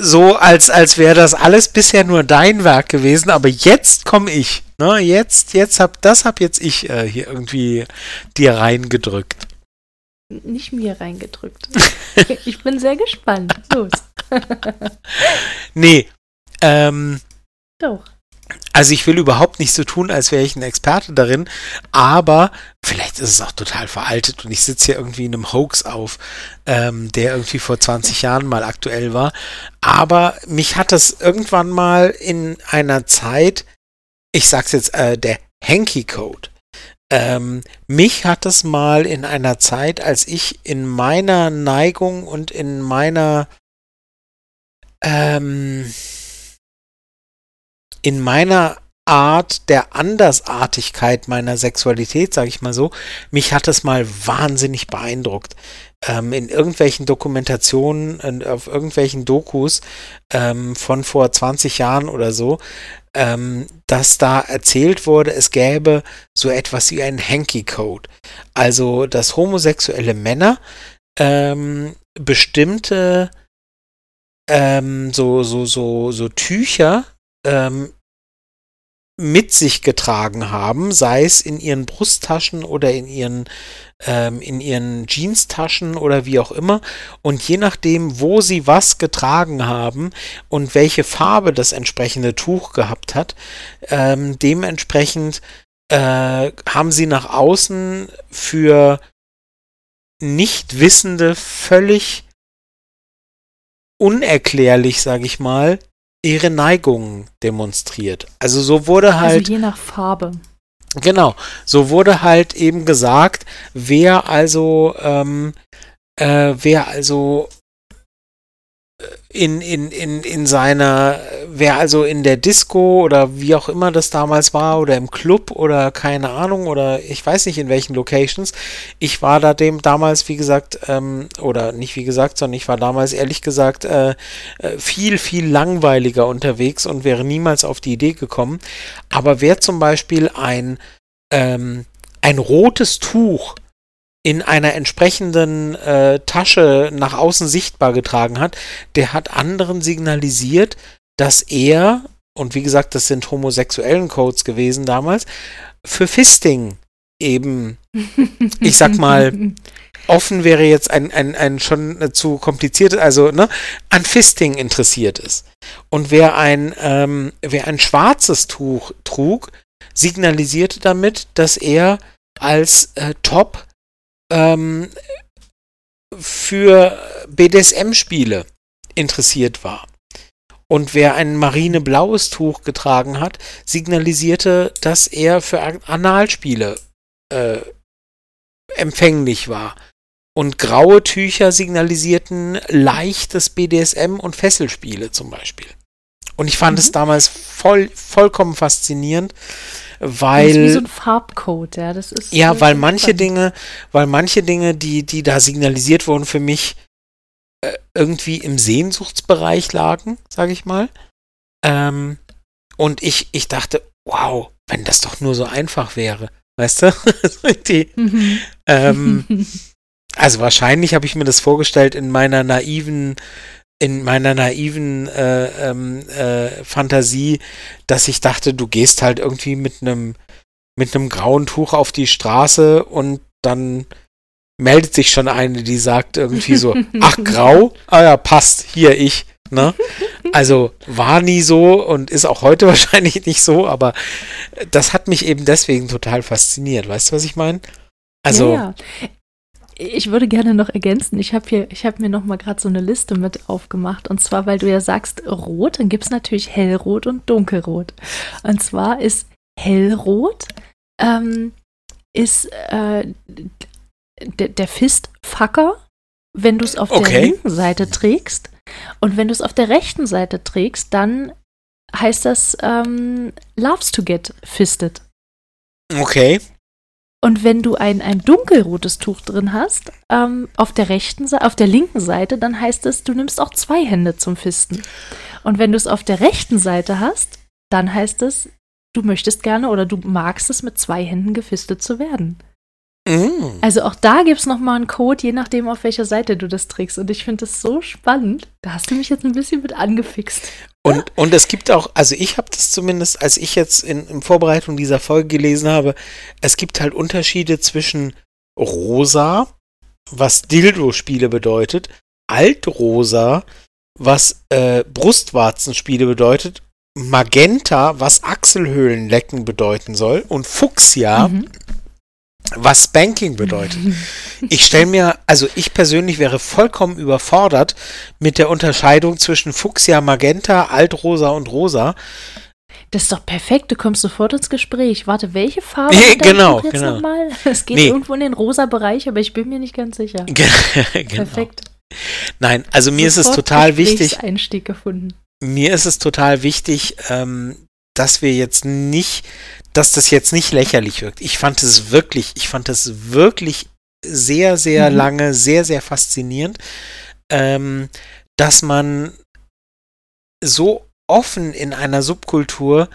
so als, als wäre das alles bisher nur dein Werk gewesen, aber jetzt komme ich. Ne? Jetzt, jetzt hab, das hab jetzt ich äh, hier irgendwie dir reingedrückt. Nicht mir reingedrückt. *laughs* ich bin sehr gespannt. Los. nee. Ähm, Doch. Also ich will überhaupt nicht so tun, als wäre ich ein Experte darin, aber vielleicht ist es auch total veraltet und ich sitze hier irgendwie in einem Hoax auf, ähm, der irgendwie vor 20 Jahren mal aktuell war. Aber mich hat das irgendwann mal in einer Zeit, ich sag's jetzt, äh, der Hanky Code. Ähm, mich hat das mal in einer Zeit, als ich in meiner Neigung und in meiner ähm, in meiner Art der Andersartigkeit meiner Sexualität, sage ich mal so, mich hat es mal wahnsinnig beeindruckt. Ähm, in irgendwelchen Dokumentationen, auf irgendwelchen Dokus ähm, von vor 20 Jahren oder so, ähm, dass da erzählt wurde, es gäbe so etwas wie einen Hanky Code. Also, dass homosexuelle Männer ähm, bestimmte ähm, so, so, so, so Tücher ähm, mit sich getragen haben, sei es in ihren Brusttaschen oder in ihren ähm, in ihren Jeanstaschen oder wie auch immer. Und je nachdem, wo sie was getragen haben und welche Farbe das entsprechende Tuch gehabt hat, ähm, dementsprechend äh, haben sie nach außen für Nichtwissende völlig unerklärlich, sage ich mal, ihre Neigungen demonstriert. Also so wurde also halt. Also je nach Farbe. Genau, so wurde halt eben gesagt, wer also, ähm, äh, wer also in, in, in, in seiner, wer also in der Disco oder wie auch immer das damals war oder im Club oder keine Ahnung oder ich weiß nicht in welchen Locations. Ich war da dem damals, wie gesagt, ähm, oder nicht wie gesagt, sondern ich war damals ehrlich gesagt äh, äh, viel, viel langweiliger unterwegs und wäre niemals auf die Idee gekommen. Aber wer zum Beispiel ein, ähm, ein rotes Tuch in einer entsprechenden äh, Tasche nach außen sichtbar getragen hat, der hat anderen signalisiert, dass er, und wie gesagt, das sind homosexuellen Codes gewesen damals, für Fisting eben, *laughs* ich sag mal, offen wäre jetzt ein, ein, ein schon zu kompliziertes, also ne, an Fisting interessiert ist. Und wer ein, ähm, wer ein schwarzes Tuch trug, signalisierte damit, dass er als äh, Top ähm, für BDSM-Spiele interessiert war. Und wer ein marineblaues Tuch getragen hat, signalisierte, dass er für Analspiele äh, empfänglich war. Und graue Tücher signalisierten leichtes BDSM und Fesselspiele zum Beispiel. Und ich fand mhm. es damals voll, vollkommen faszinierend, weil. Das ist wie so ein Farbcode, ja. Das ist ja, weil manche Dinge, weil manche Dinge, die, die da signalisiert wurden für mich, äh, irgendwie im Sehnsuchtsbereich lagen, sage ich mal. Ähm, und ich, ich dachte, wow, wenn das doch nur so einfach wäre. Weißt du? *laughs* Die, mhm. ähm, *laughs* also wahrscheinlich habe ich mir das vorgestellt in meiner naiven, in meiner naiven äh, ähm, äh, Fantasie, dass ich dachte, du gehst halt irgendwie mit einem mit einem grauen Tuch auf die Straße und dann meldet sich schon eine, die sagt irgendwie so, *laughs* ach grau, ah ja, passt, hier ich. Ne? Also war nie so und ist auch heute *laughs* wahrscheinlich nicht so, aber das hat mich eben deswegen total fasziniert. Weißt du, was ich meine? Also. Ja, ja. Ich würde gerne noch ergänzen, ich habe hier, ich habe mir noch mal gerade so eine Liste mit aufgemacht und zwar, weil du ja sagst rot, dann gibt es natürlich hellrot und dunkelrot. Und zwar ist hellrot ähm, ist äh, der Fistfucker, wenn du es auf okay. der linken Seite trägst. Und wenn du es auf der rechten Seite trägst, dann heißt das ähm, loves to get fisted. Okay. Und wenn du ein, ein dunkelrotes Tuch drin hast, ähm, auf der rechten Seite, auf der linken Seite, dann heißt es, du nimmst auch zwei Hände zum Fisten. Und wenn du es auf der rechten Seite hast, dann heißt es, du möchtest gerne oder du magst es, mit zwei Händen gefistet zu werden. Mm. Also auch da gibt es nochmal einen Code, je nachdem, auf welcher Seite du das trägst. Und ich finde das so spannend. Da hast du mich jetzt ein bisschen mit angefixt. Und, und es gibt auch, also ich habe das zumindest, als ich jetzt in, in Vorbereitung dieser Folge gelesen habe, es gibt halt Unterschiede zwischen rosa, was Dildo-Spiele bedeutet, altrosa, was äh, Brustwarzenspiele bedeutet, Magenta, was Achselhöhlenlecken bedeuten soll, und Fuchsia, mhm was Spanking bedeutet. Ich stelle mir, also ich persönlich wäre vollkommen überfordert mit der Unterscheidung zwischen Fuchsia, Magenta, Altrosa und Rosa. Das ist doch perfekt, du kommst sofort ins Gespräch. Warte, welche Farbe nee, genau, jetzt genau. nochmal? *laughs* Es geht nee. irgendwo in den rosa Bereich, aber ich bin mir nicht ganz sicher. *laughs* genau. Perfekt. Nein, also mir sofort ist es total wichtig. Einstieg gefunden. Mir ist es total wichtig, ähm, dass wir jetzt nicht dass das jetzt nicht lächerlich wirkt. Ich fand es wirklich, ich fand es wirklich sehr, sehr mhm. lange, sehr, sehr faszinierend, ähm, dass man so offen in einer Subkultur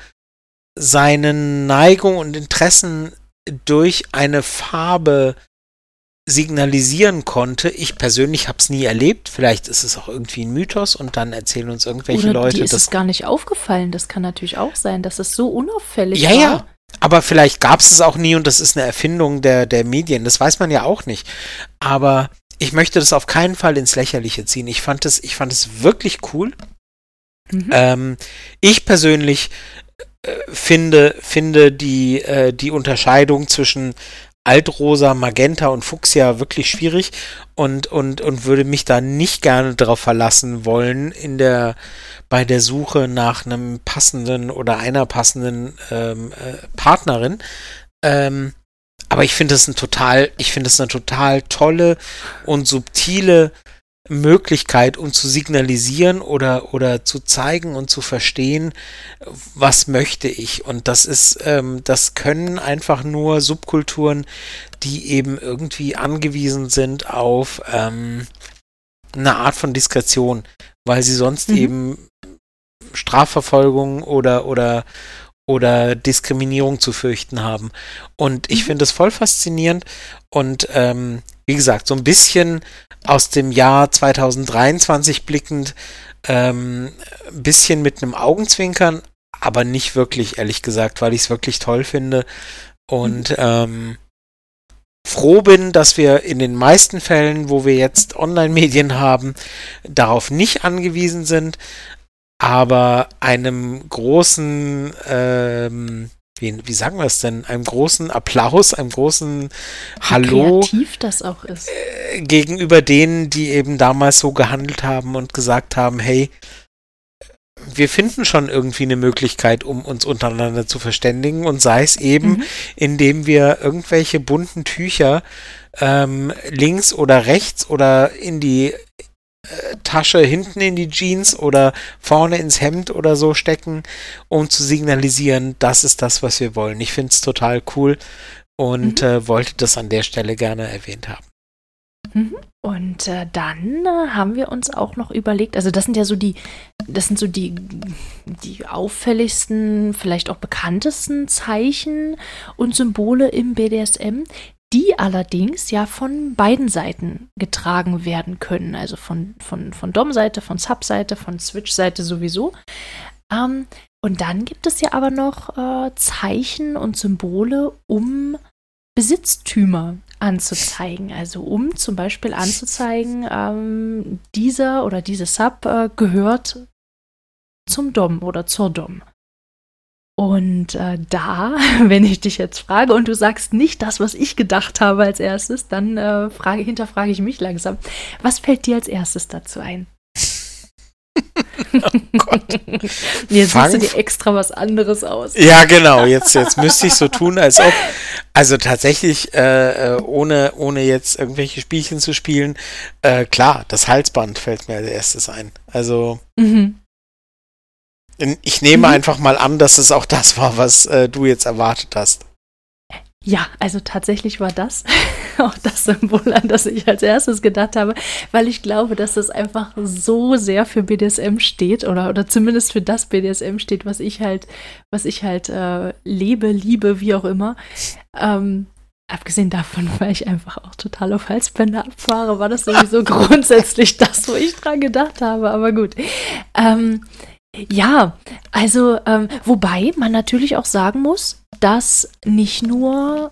seine Neigung und Interessen durch eine Farbe signalisieren konnte. Ich persönlich habe es nie erlebt. Vielleicht ist es auch irgendwie ein Mythos und dann erzählen uns irgendwelche Oder Leute. Dir ist das es gar nicht aufgefallen. Das kann natürlich auch sein, dass es so unauffällig ja, war. Ja, ja. Aber vielleicht gab es es auch nie und das ist eine Erfindung der, der Medien. Das weiß man ja auch nicht. Aber ich möchte das auf keinen Fall ins Lächerliche ziehen. Ich fand es, ich fand es wirklich cool. Mhm. Ähm, ich persönlich äh, finde, finde die, äh, die Unterscheidung zwischen Altrosa, Magenta und Fuchsia wirklich schwierig und, und, und würde mich da nicht gerne drauf verlassen wollen in der, bei der Suche nach einem passenden oder einer passenden ähm, äh, Partnerin. Ähm, aber ich finde es ein total, ich finde es eine total tolle und subtile Möglichkeit, um zu signalisieren oder, oder zu zeigen und zu verstehen, was möchte ich. Und das ist, ähm, das können einfach nur Subkulturen, die eben irgendwie angewiesen sind auf ähm, eine Art von Diskretion, weil sie sonst mhm. eben Strafverfolgung oder, oder, oder Diskriminierung zu fürchten haben. Und ich mhm. finde es voll faszinierend und ähm, wie gesagt, so ein bisschen aus dem Jahr 2023 blickend, ähm, ein bisschen mit einem Augenzwinkern, aber nicht wirklich, ehrlich gesagt, weil ich es wirklich toll finde und mhm. ähm, froh bin, dass wir in den meisten Fällen, wo wir jetzt Online-Medien haben, darauf nicht angewiesen sind, aber einem großen ähm, wie, wie sagen wir es denn, einem großen Applaus, einem großen Hallo. Wie kreativ das auch ist. Äh, gegenüber denen, die eben damals so gehandelt haben und gesagt haben, hey, wir finden schon irgendwie eine Möglichkeit, um uns untereinander zu verständigen und sei es eben, mhm. indem wir irgendwelche bunten Tücher ähm, links oder rechts oder in die Tasche hinten in die Jeans oder vorne ins Hemd oder so stecken, um zu signalisieren, das ist das, was wir wollen. Ich finde es total cool und mhm. äh, wollte das an der Stelle gerne erwähnt haben. Mhm. Und äh, dann äh, haben wir uns auch noch überlegt, also das sind ja so die, das sind so die, die auffälligsten, vielleicht auch bekanntesten Zeichen und Symbole im BDSM, die allerdings ja von beiden Seiten getragen werden können. Also von, von, von Dom-Seite, von Sub-Seite, von Switch-Seite sowieso. Ähm, und dann gibt es ja aber noch äh, Zeichen und Symbole, um Besitztümer anzuzeigen. Also um zum Beispiel anzuzeigen, ähm, dieser oder diese Sub äh, gehört zum Dom oder zur Dom. Und äh, da, *laughs* wenn ich dich jetzt frage und du sagst nicht das, was ich gedacht habe als erstes, dann äh, frage, hinterfrage ich mich langsam. Was fällt dir als erstes dazu ein? *laughs* oh Gott. *laughs* Jetzt Fang. suchst du dir extra was anderes aus. Ja, genau. Jetzt, jetzt müsste ich so tun, als ob. Also tatsächlich, äh, äh, ohne, ohne jetzt irgendwelche Spielchen zu spielen, äh, klar, das Halsband fällt mir als erstes ein. Also. Mhm. Ich nehme mhm. einfach mal an, dass es auch das war, was äh, du jetzt erwartet hast. Ja, also tatsächlich war das *laughs* auch das Symbol, an das ich als erstes gedacht habe, weil ich glaube, dass das einfach so sehr für BDSM steht oder, oder zumindest für das BDSM steht, was ich halt, was ich halt äh, lebe, liebe, wie auch immer. Ähm, abgesehen davon, weil ich einfach auch total auf Halsbänder abfahre, war das sowieso *laughs* grundsätzlich das, wo ich dran gedacht habe. Aber gut. Ähm, ja, also ähm, wobei man natürlich auch sagen muss, dass nicht nur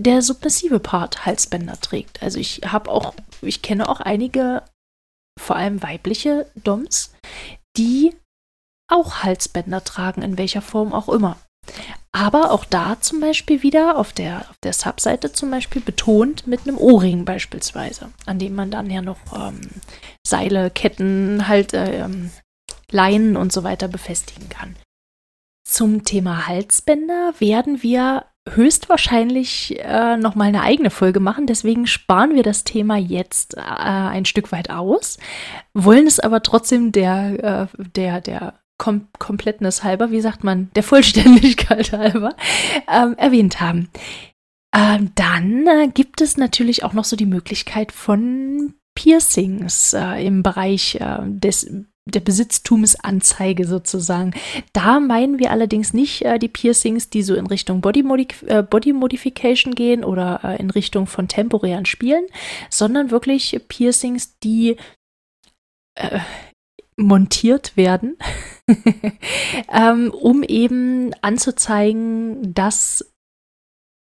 der submissive Part Halsbänder trägt. Also ich habe auch, ich kenne auch einige, vor allem weibliche Doms, die auch Halsbänder tragen, in welcher Form auch immer. Aber auch da zum Beispiel wieder auf der, auf der Subseite zum Beispiel betont mit einem Ohrring beispielsweise, an dem man dann ja noch ähm, Seile, Ketten, halt ähm, Leinen und so weiter befestigen kann. Zum Thema Halsbänder werden wir höchstwahrscheinlich äh, nochmal eine eigene Folge machen. Deswegen sparen wir das Thema jetzt äh, ein Stück weit aus, wollen es aber trotzdem der, äh, der, der Kom Komplettness halber, wie sagt man, der Vollständigkeit *laughs* halber, ähm, erwähnt haben. Ähm, dann äh, gibt es natürlich auch noch so die Möglichkeit von Piercings äh, im Bereich äh, des der Besitztumsanzeige sozusagen. Da meinen wir allerdings nicht äh, die Piercings, die so in Richtung Body, Modi äh, Body Modification gehen oder äh, in Richtung von temporären Spielen, sondern wirklich Piercings, die äh, montiert werden, *laughs* ähm, um eben anzuzeigen, dass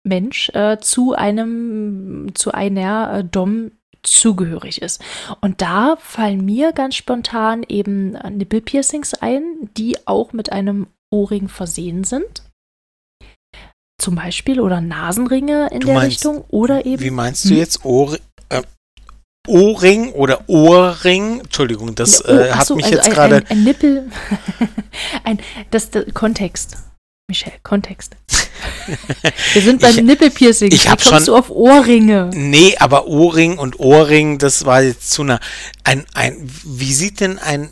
Mensch äh, zu einem, zu einer äh, Dom zugehörig ist. Und da fallen mir ganz spontan eben Nippelpiercings ein, die auch mit einem Ohrring versehen sind. Zum Beispiel oder Nasenringe in du der meinst, Richtung oder eben. Wie meinst du hm? jetzt Ohr, äh, Ohrring oder Ohrring? Entschuldigung, das oh, äh, hat achso, mich also jetzt gerade. Ein, ein, Nippel. *laughs* ein, das, das Kontext. Michelle, Kontext. *laughs* *laughs* Wir sind beim ich, Nippelpiercing. Ich habe schon du auf Ohrringe. Nee, aber Ohrring und Ohrring, das war jetzt zu nah. Ein, ein, wie sieht denn ein,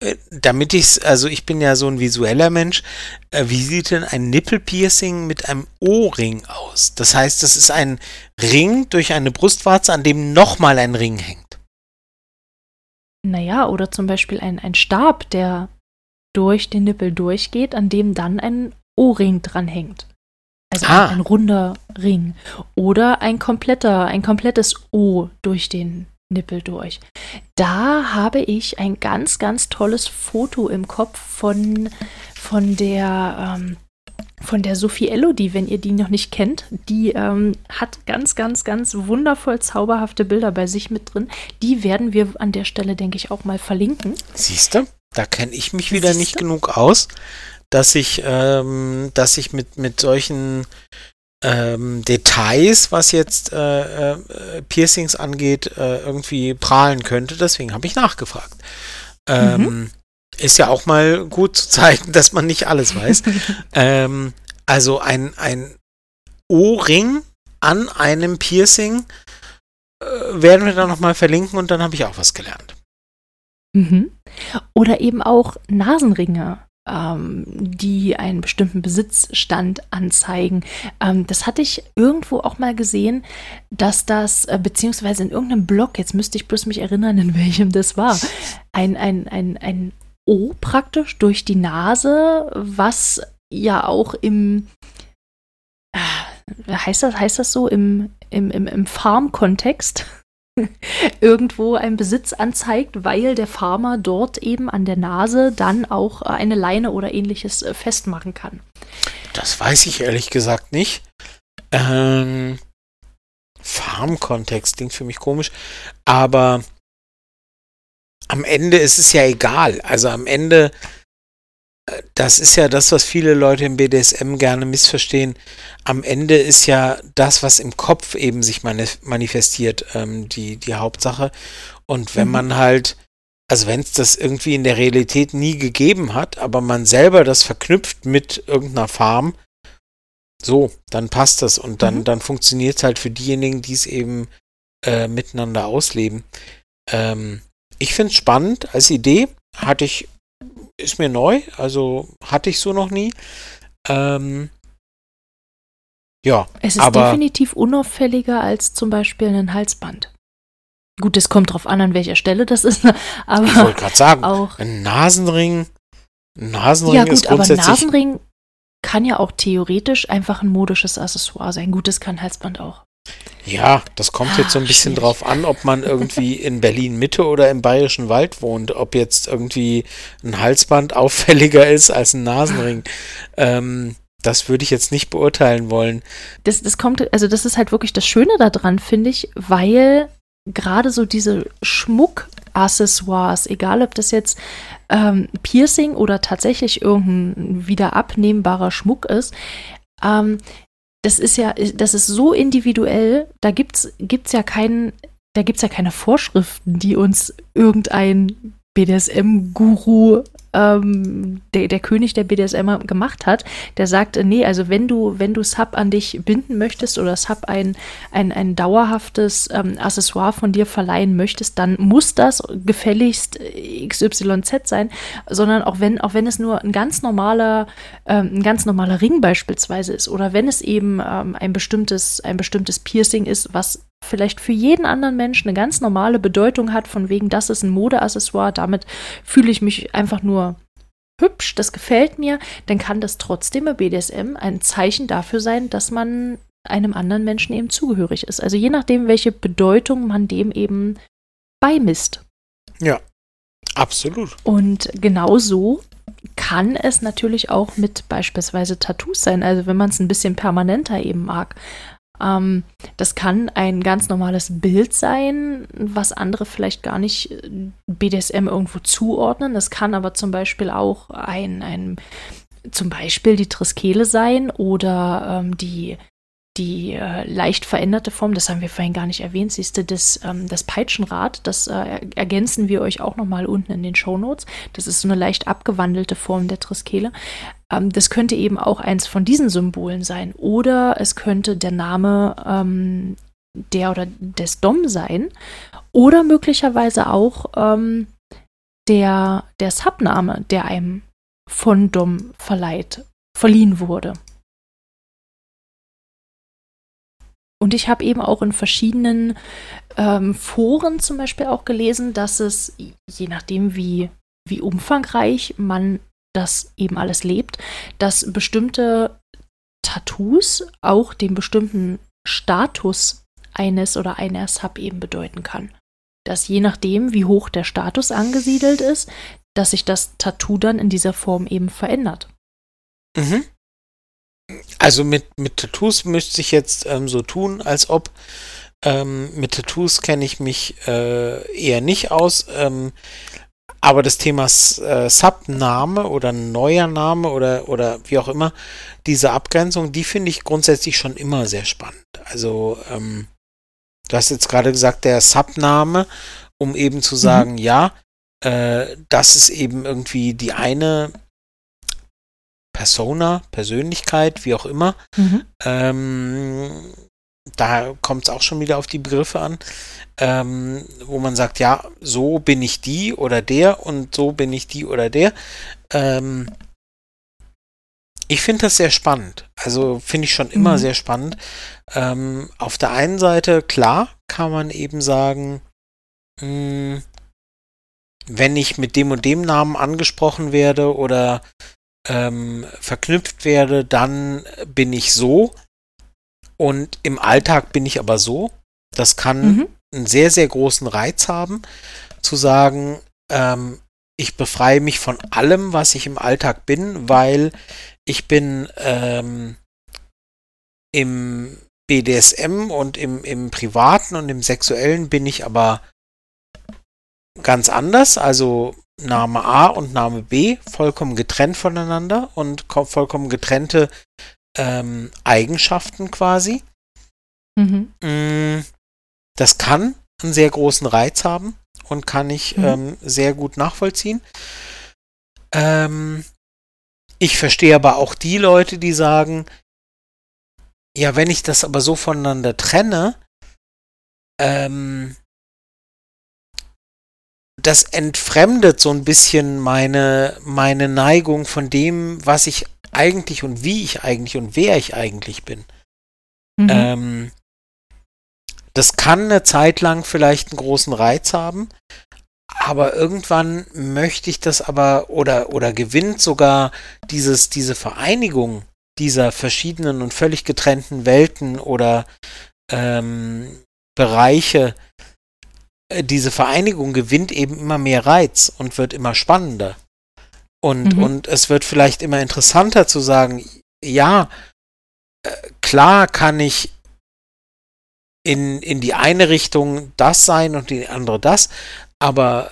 äh, damit ich's, also ich bin ja so ein visueller Mensch, äh, wie sieht denn ein Nippelpiercing mit einem Ohrring aus? Das heißt, das ist ein Ring durch eine Brustwarze, an dem nochmal ein Ring hängt. Naja, oder zum Beispiel ein, ein Stab, der durch den Nippel durchgeht, an dem dann ein O-Ring dranhängt. Also ah. ein, ein, runder Ring. Oder ein kompletter, ein komplettes O durch den Nippel durch. Da habe ich ein ganz, ganz tolles Foto im Kopf von, von der ähm, von der Sophie Elodie, wenn ihr die noch nicht kennt. Die ähm, hat ganz, ganz, ganz wundervoll zauberhafte Bilder bei sich mit drin. Die werden wir an der Stelle, denke ich, auch mal verlinken. Siehst du? Da kenne ich mich wieder Siehste? nicht genug aus, dass ich, ähm, dass ich mit, mit solchen ähm, Details, was jetzt äh, äh, Piercings angeht, äh, irgendwie prahlen könnte. Deswegen habe ich nachgefragt. Ähm, mhm. Ist ja auch mal gut zu zeigen, dass man nicht alles weiß. *laughs* ähm, also ein, ein O-Ring an einem Piercing äh, werden wir dann nochmal verlinken und dann habe ich auch was gelernt. Mhm. Oder eben auch Nasenringe. Ähm, die einen bestimmten Besitzstand anzeigen. Ähm, das hatte ich irgendwo auch mal gesehen, dass das, äh, beziehungsweise in irgendeinem Blog, jetzt müsste ich bloß mich erinnern, in welchem das war, ein, ein, ein, ein O praktisch durch die Nase, was ja auch im, äh, heißt das, heißt das so, im, im, im, im Farm-Kontext *laughs* irgendwo einen Besitz anzeigt, weil der Farmer dort eben an der Nase dann auch eine Leine oder ähnliches äh, festmachen kann. Das weiß ich ehrlich gesagt nicht. Ähm, Farm-Kontext klingt für mich komisch, aber am Ende ist es ja egal. Also am Ende das ist ja das, was viele Leute im BDSM gerne missverstehen. Am Ende ist ja das, was im Kopf eben sich manifestiert, ähm, die, die Hauptsache. Und wenn mhm. man halt, also wenn es das irgendwie in der Realität nie gegeben hat, aber man selber das verknüpft mit irgendeiner Farm, so, dann passt das und dann, mhm. dann funktioniert es halt für diejenigen, die es eben äh, miteinander ausleben. Ähm, ich finde es spannend als Idee. Hatte ich ist mir neu, also hatte ich so noch nie. Ähm, ja. Es ist aber, definitiv unauffälliger als zum Beispiel ein Halsband. Gut, es kommt drauf an, an welcher Stelle das ist, *laughs* aber. Ich wollte gerade sagen, auch, ein Nasenring. Ein Nasenring ja, gut, ist grundsätzlich. Aber Nasenring kann ja auch theoretisch einfach ein modisches Accessoire sein. Gut, das kann Halsband auch. Ja, das kommt jetzt so ein bisschen schwierig. drauf an, ob man irgendwie in Berlin Mitte oder im Bayerischen Wald wohnt, ob jetzt irgendwie ein Halsband auffälliger ist als ein Nasenring. Ähm, das würde ich jetzt nicht beurteilen wollen. Das, das kommt, also das ist halt wirklich das Schöne daran, finde ich, weil gerade so diese Schmuckaccessoires, egal ob das jetzt ähm, Piercing oder tatsächlich irgendein wieder abnehmbarer Schmuck ist, ähm, das ist ja, das ist so individuell, da gibt's, gibt's ja keinen, da gibt's ja keine Vorschriften, die uns irgendein BDSM-Guru ähm, der, der König der BDSM gemacht hat, der sagte, nee, also wenn du, wenn du Sub an dich binden möchtest oder Sub ein, ein, ein dauerhaftes ähm, Accessoire von dir verleihen möchtest, dann muss das gefälligst XYZ sein, sondern auch wenn, auch wenn es nur ein ganz normaler, ähm, ein ganz normaler Ring beispielsweise ist oder wenn es eben ähm, ein bestimmtes, ein bestimmtes Piercing ist, was vielleicht für jeden anderen Menschen eine ganz normale Bedeutung hat, von wegen, das ist ein Modeaccessoire, damit fühle ich mich einfach nur hübsch, das gefällt mir, dann kann das trotzdem bei BDSM ein Zeichen dafür sein, dass man einem anderen Menschen eben zugehörig ist. Also je nachdem, welche Bedeutung man dem eben beimisst. Ja, absolut. Und genau so kann es natürlich auch mit beispielsweise Tattoos sein. Also wenn man es ein bisschen permanenter eben mag. Ähm, das kann ein ganz normales Bild sein, was andere vielleicht gar nicht äh, BDSM irgendwo zuordnen. Das kann aber zum Beispiel auch ein, ein zum Beispiel die Triskele sein oder ähm, die die äh, leicht veränderte Form, das haben wir vorhin gar nicht erwähnt, siehst du, das, ähm, das Peitschenrad, das äh, ergänzen wir euch auch nochmal unten in den Show Notes. Das ist so eine leicht abgewandelte Form der Triskele. Ähm, das könnte eben auch eins von diesen Symbolen sein. Oder es könnte der Name ähm, der oder des Dom sein. Oder möglicherweise auch ähm, der, der Subname, der einem von Dom verleiht, verliehen wurde. Und ich habe eben auch in verschiedenen ähm, Foren zum Beispiel auch gelesen, dass es, je nachdem wie, wie umfangreich man das eben alles lebt, dass bestimmte Tattoos auch den bestimmten Status eines oder einer Sub eben bedeuten kann. Dass je nachdem, wie hoch der Status angesiedelt ist, dass sich das Tattoo dann in dieser Form eben verändert. Mhm. Also mit, mit Tattoos müsste ich jetzt ähm, so tun, als ob. Ähm, mit Tattoos kenne ich mich äh, eher nicht aus. Ähm, aber das Thema äh, Subname oder neuer Name oder, oder wie auch immer, diese Abgrenzung, die finde ich grundsätzlich schon immer sehr spannend. Also, ähm, du hast jetzt gerade gesagt, der Subname, um eben zu sagen, mhm. ja, äh, das ist eben irgendwie die eine Persona, Persönlichkeit, wie auch immer. Mhm. Ähm, da kommt es auch schon wieder auf die Begriffe an, ähm, wo man sagt, ja, so bin ich die oder der und so bin ich die oder der. Ähm, ich finde das sehr spannend. Also finde ich schon immer mhm. sehr spannend. Ähm, auf der einen Seite, klar, kann man eben sagen, mh, hm, wenn ich mit dem und dem Namen angesprochen werde oder ähm, verknüpft werde, dann bin ich so. Und im Alltag bin ich aber so. Das kann mhm. einen sehr, sehr großen Reiz haben, zu sagen, ähm, ich befreie mich von allem, was ich im Alltag bin, weil ich bin ähm, im BDSM und im, im Privaten und im Sexuellen bin ich aber ganz anders. Also Name A und Name B vollkommen getrennt voneinander und vollkommen getrennte ähm, Eigenschaften quasi. Mhm. Mm, das kann einen sehr großen Reiz haben und kann ich mhm. ähm, sehr gut nachvollziehen. Ähm, ich verstehe aber auch die Leute, die sagen, ja, wenn ich das aber so voneinander trenne, ähm, das entfremdet so ein bisschen meine, meine Neigung von dem, was ich eigentlich und wie ich eigentlich und wer ich eigentlich bin. Mhm. Ähm, das kann eine Zeit lang vielleicht einen großen Reiz haben, aber irgendwann möchte ich das aber oder, oder gewinnt sogar dieses, diese Vereinigung dieser verschiedenen und völlig getrennten Welten oder ähm, Bereiche, äh, diese Vereinigung gewinnt eben immer mehr Reiz und wird immer spannender. Und, mhm. und es wird vielleicht immer interessanter zu sagen, ja, äh, klar kann ich in, in die eine Richtung das sein und in die andere das, aber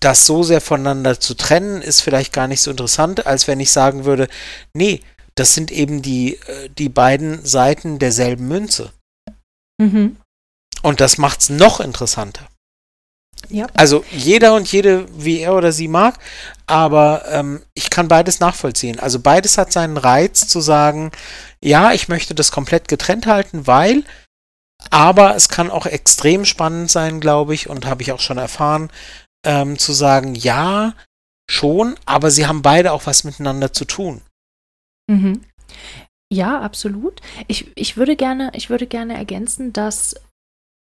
das so sehr voneinander zu trennen, ist vielleicht gar nicht so interessant, als wenn ich sagen würde, nee, das sind eben die, äh, die beiden Seiten derselben Münze. Mhm. Und das macht es noch interessanter. Ja. Also jeder und jede, wie er oder sie mag, aber ähm, ich kann beides nachvollziehen. Also beides hat seinen Reiz zu sagen, ja, ich möchte das komplett getrennt halten, weil, aber es kann auch extrem spannend sein, glaube ich, und habe ich auch schon erfahren, ähm, zu sagen, ja, schon, aber sie haben beide auch was miteinander zu tun. Mhm. Ja, absolut. Ich, ich, würde gerne, ich würde gerne ergänzen, dass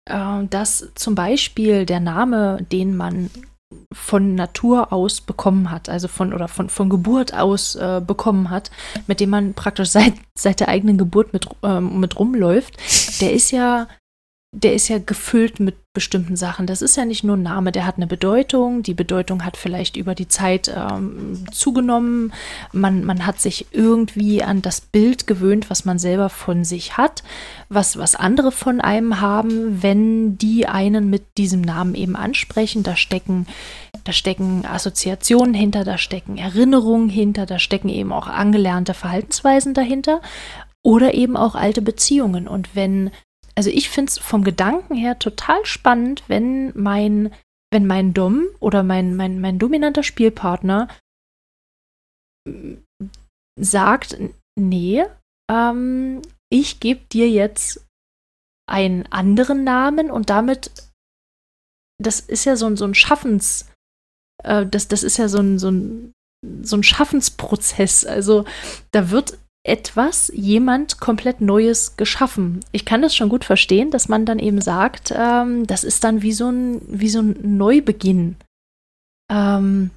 äh, dass zum Beispiel der Name, den man von Natur aus bekommen hat, also von oder von, von Geburt aus äh, bekommen hat, mit dem man praktisch seit, seit der eigenen Geburt mit, äh, mit rumläuft, der ist ja der ist ja gefüllt mit bestimmten Sachen. Das ist ja nicht nur ein Name, der hat eine Bedeutung. Die Bedeutung hat vielleicht über die Zeit ähm, zugenommen. Man, man hat sich irgendwie an das Bild gewöhnt, was man selber von sich hat, was, was andere von einem haben, wenn die einen mit diesem Namen eben ansprechen. Da stecken, da stecken Assoziationen hinter, da stecken Erinnerungen hinter, da stecken eben auch angelernte Verhaltensweisen dahinter oder eben auch alte Beziehungen. Und wenn also ich finde es vom Gedanken her total spannend, wenn mein, wenn mein Dom oder mein, mein, mein dominanter Spielpartner sagt, nee, ähm, ich gebe dir jetzt einen anderen Namen und damit, das ist ja so ein, so ein Schaffens, äh, das, das ist ja so ein, so ein, so ein Schaffensprozess. Also da wird etwas, jemand komplett Neues geschaffen. Ich kann das schon gut verstehen, dass man dann eben sagt, ähm, das ist dann wie so ein, wie so ein Neubeginn. Ähm,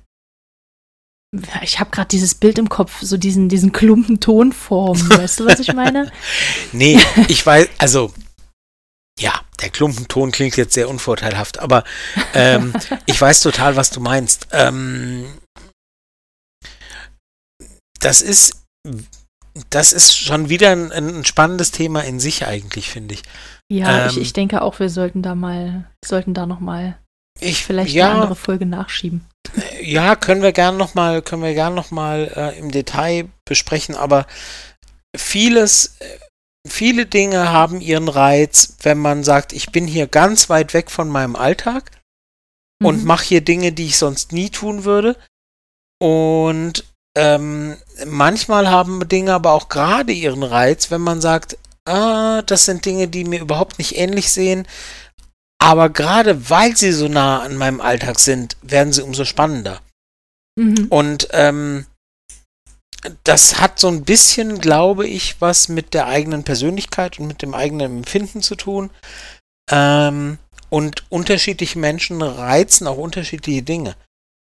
ich habe gerade dieses Bild im Kopf, so diesen, diesen Klumpen Tonform. *laughs* Weißt du, was ich meine? nee, ich weiß, also ja, der Klumpenton klingt jetzt sehr unvorteilhaft, aber ähm, *laughs* ich weiß total, was du meinst. Ähm, das ist das ist schon wieder ein, ein, spannendes Thema in sich eigentlich, finde ich. Ja, ähm, ich, ich denke auch, wir sollten da mal, sollten da noch mal ich, vielleicht ja, eine andere Folge nachschieben. Ja, können wir gern noch mal, können wir gern noch mal äh, im Detail besprechen, aber vieles, viele Dinge haben ihren Reiz, wenn man sagt, ich bin hier ganz weit weg von meinem Alltag mhm. und mache hier Dinge, die ich sonst nie tun würde. Und ähm, manchmal haben Dinge aber auch gerade ihren Reiz, wenn man sagt, ah, das sind Dinge, die mir überhaupt nicht ähnlich sehen. Aber gerade weil sie so nah an meinem Alltag sind, werden sie umso spannender. Mhm. Und ähm, das hat so ein bisschen, glaube ich, was mit der eigenen Persönlichkeit und mit dem eigenen Empfinden zu tun. Ähm, und unterschiedliche Menschen reizen auch unterschiedliche Dinge.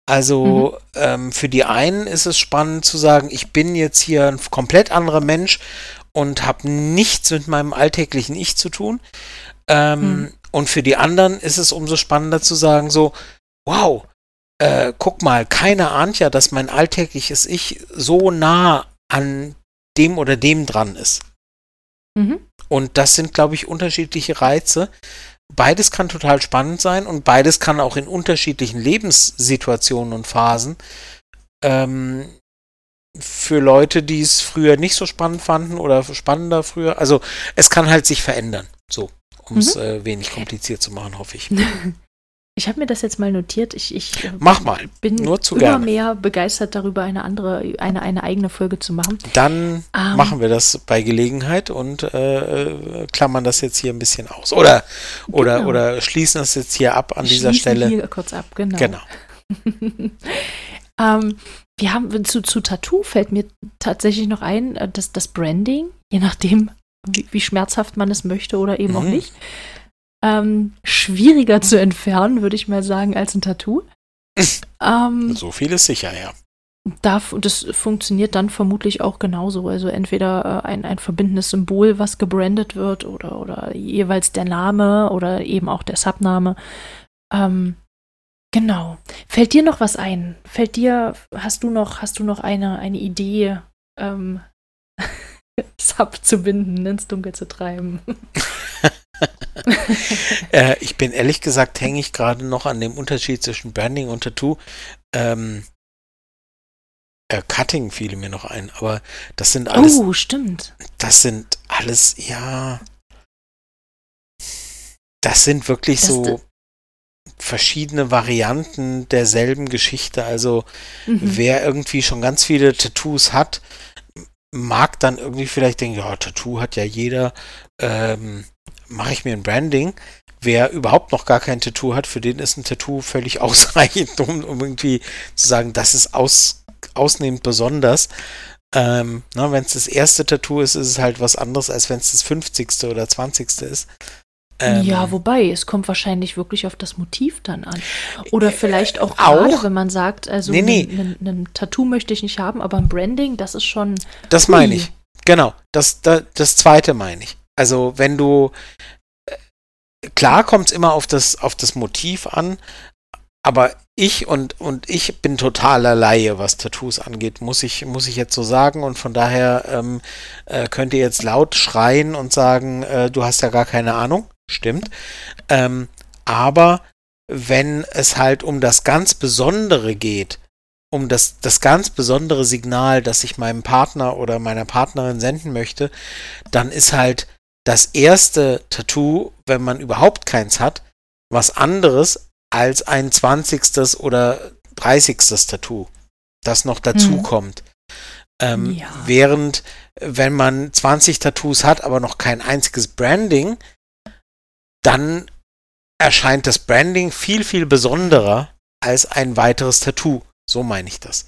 Also mhm. ähm, für die einen ist es spannend zu sagen, ich bin jetzt hier ein komplett anderer Mensch und habe nichts mit meinem alltäglichen Ich zu tun. Ähm, mhm. Und für die anderen ist es umso spannender zu sagen, so, wow, äh, guck mal, keiner ahnt ja, dass mein alltägliches Ich so nah an dem oder dem dran ist. Mhm. Und das sind, glaube ich, unterschiedliche Reize. Beides kann total spannend sein und beides kann auch in unterschiedlichen Lebenssituationen und Phasen ähm, für Leute, die es früher nicht so spannend fanden oder spannender früher. Also es kann halt sich verändern. So, um es mhm. äh, wenig kompliziert zu machen, hoffe ich. *laughs* Ich habe mir das jetzt mal notiert. Ich, ich äh, Mach mal. bin Nur zu immer gerne. mehr begeistert darüber, eine andere, eine, eine eigene Folge zu machen. Dann ähm, machen wir das bei Gelegenheit und äh, klammern das jetzt hier ein bisschen aus. Oder, oder, genau. oder schließen das jetzt hier ab an dieser Stelle. Hier kurz ab, genau. Genau. *laughs* ähm, wir haben zu, zu Tattoo fällt mir tatsächlich noch ein, äh, dass das Branding, je nachdem, wie, wie schmerzhaft man es möchte oder eben mhm. auch nicht ähm, schwieriger zu entfernen, würde ich mal sagen, als ein Tattoo. *laughs* ähm, so viel ist sicher, ja. Darf, das funktioniert dann vermutlich auch genauso. Also entweder äh, ein, ein verbindendes Symbol, was gebrandet wird, oder, oder jeweils der Name oder eben auch der Subname. Ähm, genau. Fällt dir noch was ein? Fällt dir, hast du noch, hast du noch eine, eine Idee, ähm, *laughs* Sub zu binden, ins Dunkel zu treiben? *laughs* *laughs* äh, ich bin ehrlich gesagt, hänge ich gerade noch an dem Unterschied zwischen Branding und Tattoo. Ähm, äh, Cutting fiel mir noch ein, aber das sind alles. Oh, stimmt. Das sind alles, ja. Das sind wirklich das so verschiedene Varianten derselben Geschichte. Also, mhm. wer irgendwie schon ganz viele Tattoos hat, mag dann irgendwie vielleicht denken, ja, Tattoo hat ja jeder. Ähm, mache ich mir ein Branding. Wer überhaupt noch gar kein Tattoo hat, für den ist ein Tattoo völlig *laughs* ausreichend, um, um irgendwie zu sagen, das ist aus, ausnehmend besonders. Ähm, wenn es das erste Tattoo ist, ist es halt was anderes, als wenn es das 50. oder 20. ist. Ähm, ja, wobei, es kommt wahrscheinlich wirklich auf das Motiv dann an. Oder vielleicht auch, gerade, wenn man sagt, also nee, nee. ein Tattoo möchte ich nicht haben, aber ein Branding, das ist schon. Das meine ich. Genau, das, das, das zweite meine ich. Also wenn du, äh, klar kommt es immer auf das, auf das Motiv an, aber ich und, und ich bin totaler Laie, was Tattoos angeht, muss ich, muss ich jetzt so sagen. Und von daher ähm, äh, könnt ihr jetzt laut schreien und sagen, äh, du hast ja gar keine Ahnung. Stimmt. Ähm, aber wenn es halt um das ganz Besondere geht, um das, das ganz besondere Signal, das ich meinem Partner oder meiner Partnerin senden möchte, dann ist halt das erste Tattoo, wenn man überhaupt keins hat, was anderes als ein 20. oder 30. Tattoo, das noch dazu hm. kommt. Ähm, ja. Während, wenn man 20 Tattoos hat, aber noch kein einziges Branding, dann erscheint das Branding viel, viel besonderer als ein weiteres Tattoo. So meine ich das.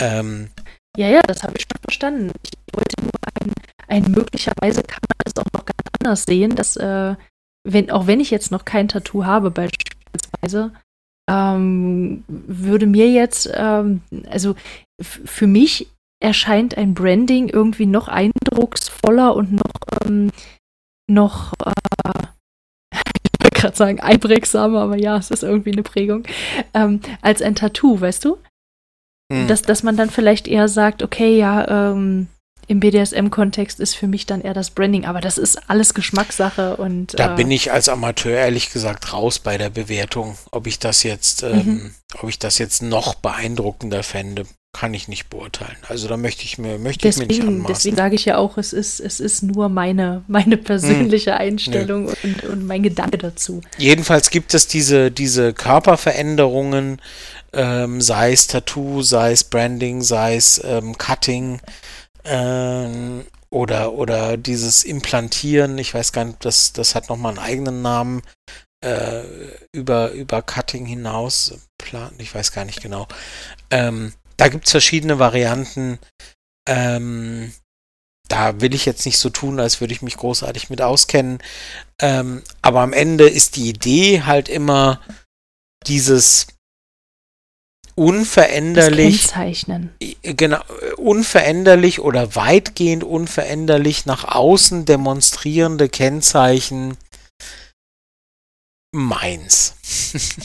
Ähm, ja, ja, das habe ich schon verstanden. Ich wollte nur ein, ein möglicherweise kann man es auch noch ganz anders sehen, dass, äh, wenn, auch wenn ich jetzt noch kein Tattoo habe, beispielsweise, ähm, würde mir jetzt, ähm, also für mich erscheint ein Branding irgendwie noch eindrucksvoller und noch, ähm, noch, äh, *laughs* ich wollte gerade sagen, einprägsamer, aber ja, es ist irgendwie eine Prägung, ähm, als ein Tattoo, weißt du? Hm. Dass, dass man dann vielleicht eher sagt, okay, ja, ähm, im BDSM-Kontext ist für mich dann eher das Branding, aber das ist alles Geschmackssache und. Da äh, bin ich als Amateur ehrlich gesagt raus bei der Bewertung. Ob ich das jetzt, ähm, mhm. ob ich das jetzt noch beeindruckender fände, kann ich nicht beurteilen. Also da möchte ich mir, möchte deswegen, ich mir nicht anmaßen. Deswegen sage ich ja auch, es ist, es ist nur meine, meine persönliche hm. Einstellung ja. und, und mein Gedanke dazu. Jedenfalls gibt es diese, diese Körperveränderungen, ähm, sei es Tattoo, sei es Branding, sei es ähm, Cutting, ähm, oder, oder dieses Implantieren, ich weiß gar nicht, das, das hat nochmal einen eigenen Namen, äh, über, über Cutting hinaus, plan, ich weiß gar nicht genau. Ähm, da gibt es verschiedene Varianten. Ähm, da will ich jetzt nicht so tun, als würde ich mich großartig mit auskennen. Ähm, aber am Ende ist die Idee halt immer dieses unveränderlich. Genau, unveränderlich oder weitgehend unveränderlich nach außen demonstrierende Kennzeichen meins.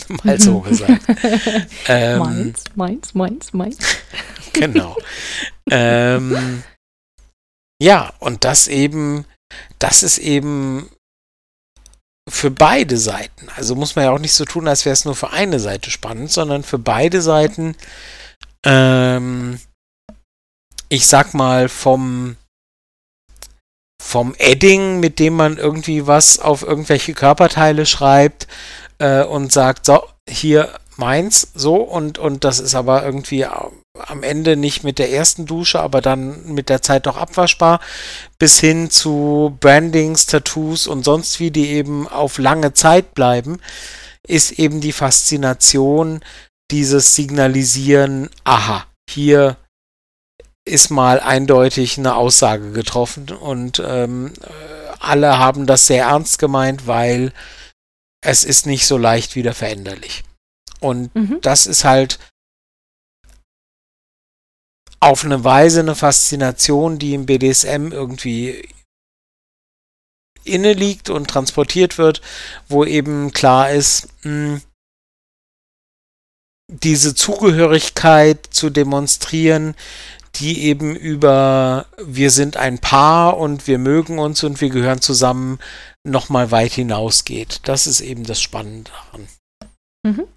*laughs* Mal so *laughs* gesagt. ähm, meins, meins, meins, meins. *laughs* genau. ähm, ja, und das eben, das ist eben für beide Seiten. Also muss man ja auch nicht so tun, als wäre es nur für eine Seite spannend, sondern für beide Seiten, ähm, ich sag mal, vom, vom Edding, mit dem man irgendwie was auf irgendwelche Körperteile schreibt äh, und sagt, so, hier meins, so, und, und das ist aber irgendwie am Ende nicht mit der ersten Dusche, aber dann mit der Zeit doch abwaschbar, bis hin zu Brandings, Tattoos und sonst wie, die eben auf lange Zeit bleiben, ist eben die Faszination dieses Signalisieren, aha, hier ist mal eindeutig eine Aussage getroffen und ähm, alle haben das sehr ernst gemeint, weil es ist nicht so leicht wieder veränderlich. Und mhm. das ist halt auf eine Weise eine Faszination, die im BDSM irgendwie inne liegt und transportiert wird, wo eben klar ist, mh, hm, diese Zugehörigkeit zu demonstrieren, die eben über wir sind ein Paar und wir mögen uns und wir gehören zusammen nochmal weit hinausgeht. Das ist eben das Spannende daran. Mhm.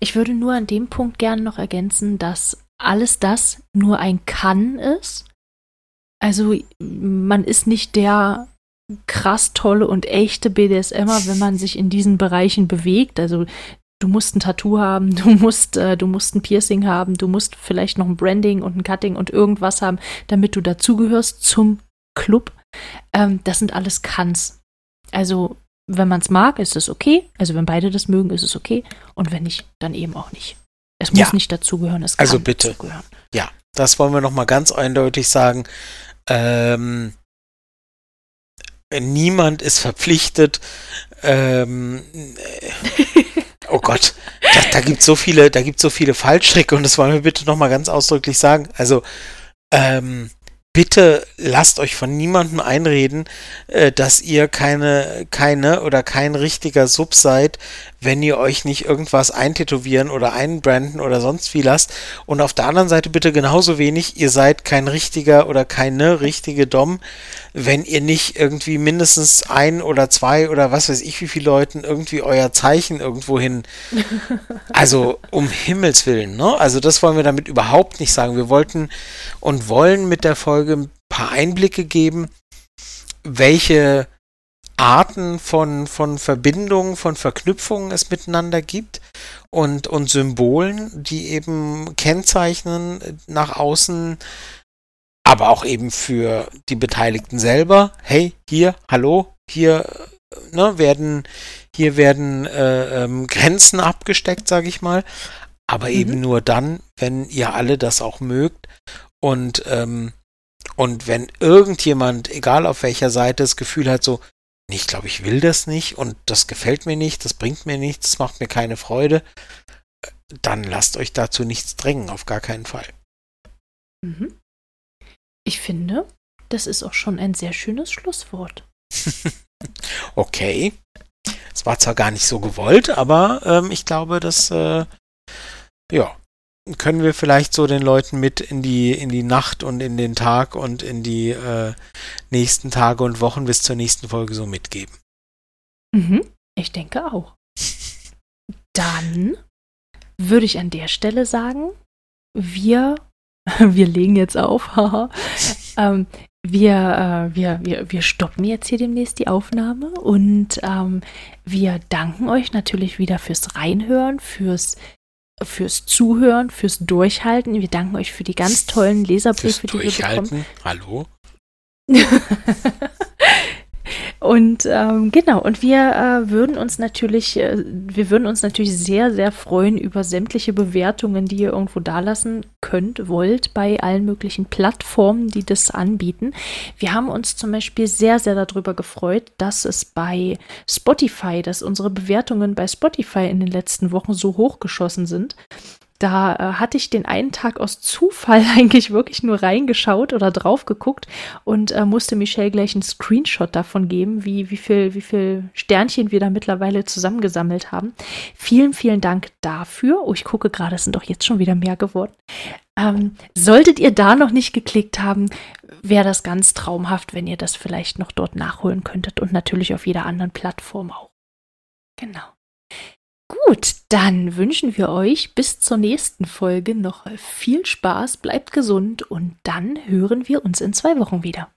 Ich würde nur an dem Punkt gerne noch ergänzen, dass alles das nur ein Kann ist. Also man ist nicht der krass tolle und echte BDSMer, wenn man sich in diesen Bereichen bewegt. Also du musst ein Tattoo haben, du musst, äh, du musst ein Piercing haben, du musst vielleicht noch ein Branding und ein Cutting und irgendwas haben, damit du dazugehörst zum Club. Ähm, das sind alles Kanns. Also wenn man es mag, ist es okay. Also wenn beide das mögen, ist es okay. Und wenn nicht, dann eben auch nicht. Es muss ja. nicht dazugehören, es also kann also bitte. dazugehören. Ja, das wollen wir nochmal ganz eindeutig sagen. Ähm, niemand ist verpflichtet, ähm, oh Gott, da, da gibt so viele, da gibt so viele Fallstricke und das wollen wir bitte nochmal ganz ausdrücklich sagen. Also, ähm, bitte lasst euch von niemandem einreden, äh, dass ihr keine, keine oder kein richtiger Sub seid, wenn ihr euch nicht irgendwas eintätowieren oder einbranden oder sonst wie lasst. Und auf der anderen Seite bitte genauso wenig, ihr seid kein richtiger oder keine richtige Dom, wenn ihr nicht irgendwie mindestens ein oder zwei oder was weiß ich wie viele Leuten irgendwie euer Zeichen irgendwo hin. *laughs* Also um Himmels Willen, ne? Also das wollen wir damit überhaupt nicht sagen. Wir wollten und wollen mit der Folge ein paar Einblicke geben, welche Arten von, von Verbindungen, von Verknüpfungen es miteinander gibt und, und Symbolen, die eben kennzeichnen nach außen, aber auch eben für die Beteiligten selber. Hey, hier, hallo, hier ne, werden, hier werden äh, ähm, Grenzen abgesteckt, sage ich mal. Aber mhm. eben nur dann, wenn ihr alle das auch mögt und ähm, und wenn irgendjemand, egal auf welcher Seite, das Gefühl hat, so, ich glaube, ich will das nicht und das gefällt mir nicht, das bringt mir nichts, das macht mir keine Freude, dann lasst euch dazu nichts drängen, auf gar keinen Fall. Mhm. Ich finde, das ist auch schon ein sehr schönes Schlusswort. *laughs* okay. Es war zwar gar nicht so gewollt, aber ähm, ich glaube, dass äh, ja, können wir vielleicht so den Leuten mit in die, in die Nacht und in den Tag und in die äh, nächsten Tage und Wochen bis zur nächsten Folge so mitgeben. Mhm, ich denke auch. Dann würde ich an der Stelle sagen, wir, *laughs* wir legen jetzt auf, *laughs* ähm, wir, äh, wir, wir, wir stoppen jetzt hier demnächst die Aufnahme und ähm, wir danken euch natürlich wieder fürs Reinhören, fürs fürs Zuhören, fürs Durchhalten. Wir danken euch für die ganz tollen Leserbriefe, die wir bekommen. Hallo? *laughs* Und ähm, genau, und wir äh, würden uns natürlich, äh, wir würden uns natürlich sehr, sehr freuen über sämtliche Bewertungen, die ihr irgendwo dalassen könnt, wollt, bei allen möglichen Plattformen, die das anbieten. Wir haben uns zum Beispiel sehr, sehr darüber gefreut, dass es bei Spotify, dass unsere Bewertungen bei Spotify in den letzten Wochen so hochgeschossen sind. Da äh, hatte ich den einen Tag aus Zufall *laughs* eigentlich wirklich nur reingeschaut oder drauf geguckt und äh, musste Michelle gleich einen Screenshot davon geben, wie, wie, viel, wie viel Sternchen wir da mittlerweile zusammengesammelt haben. Vielen, vielen Dank dafür. Oh, ich gucke gerade, es sind doch jetzt schon wieder mehr geworden. Ähm, solltet ihr da noch nicht geklickt haben, wäre das ganz traumhaft, wenn ihr das vielleicht noch dort nachholen könntet und natürlich auf jeder anderen Plattform auch. Genau. Gut, dann wünschen wir euch bis zur nächsten Folge noch viel Spaß, bleibt gesund und dann hören wir uns in zwei Wochen wieder.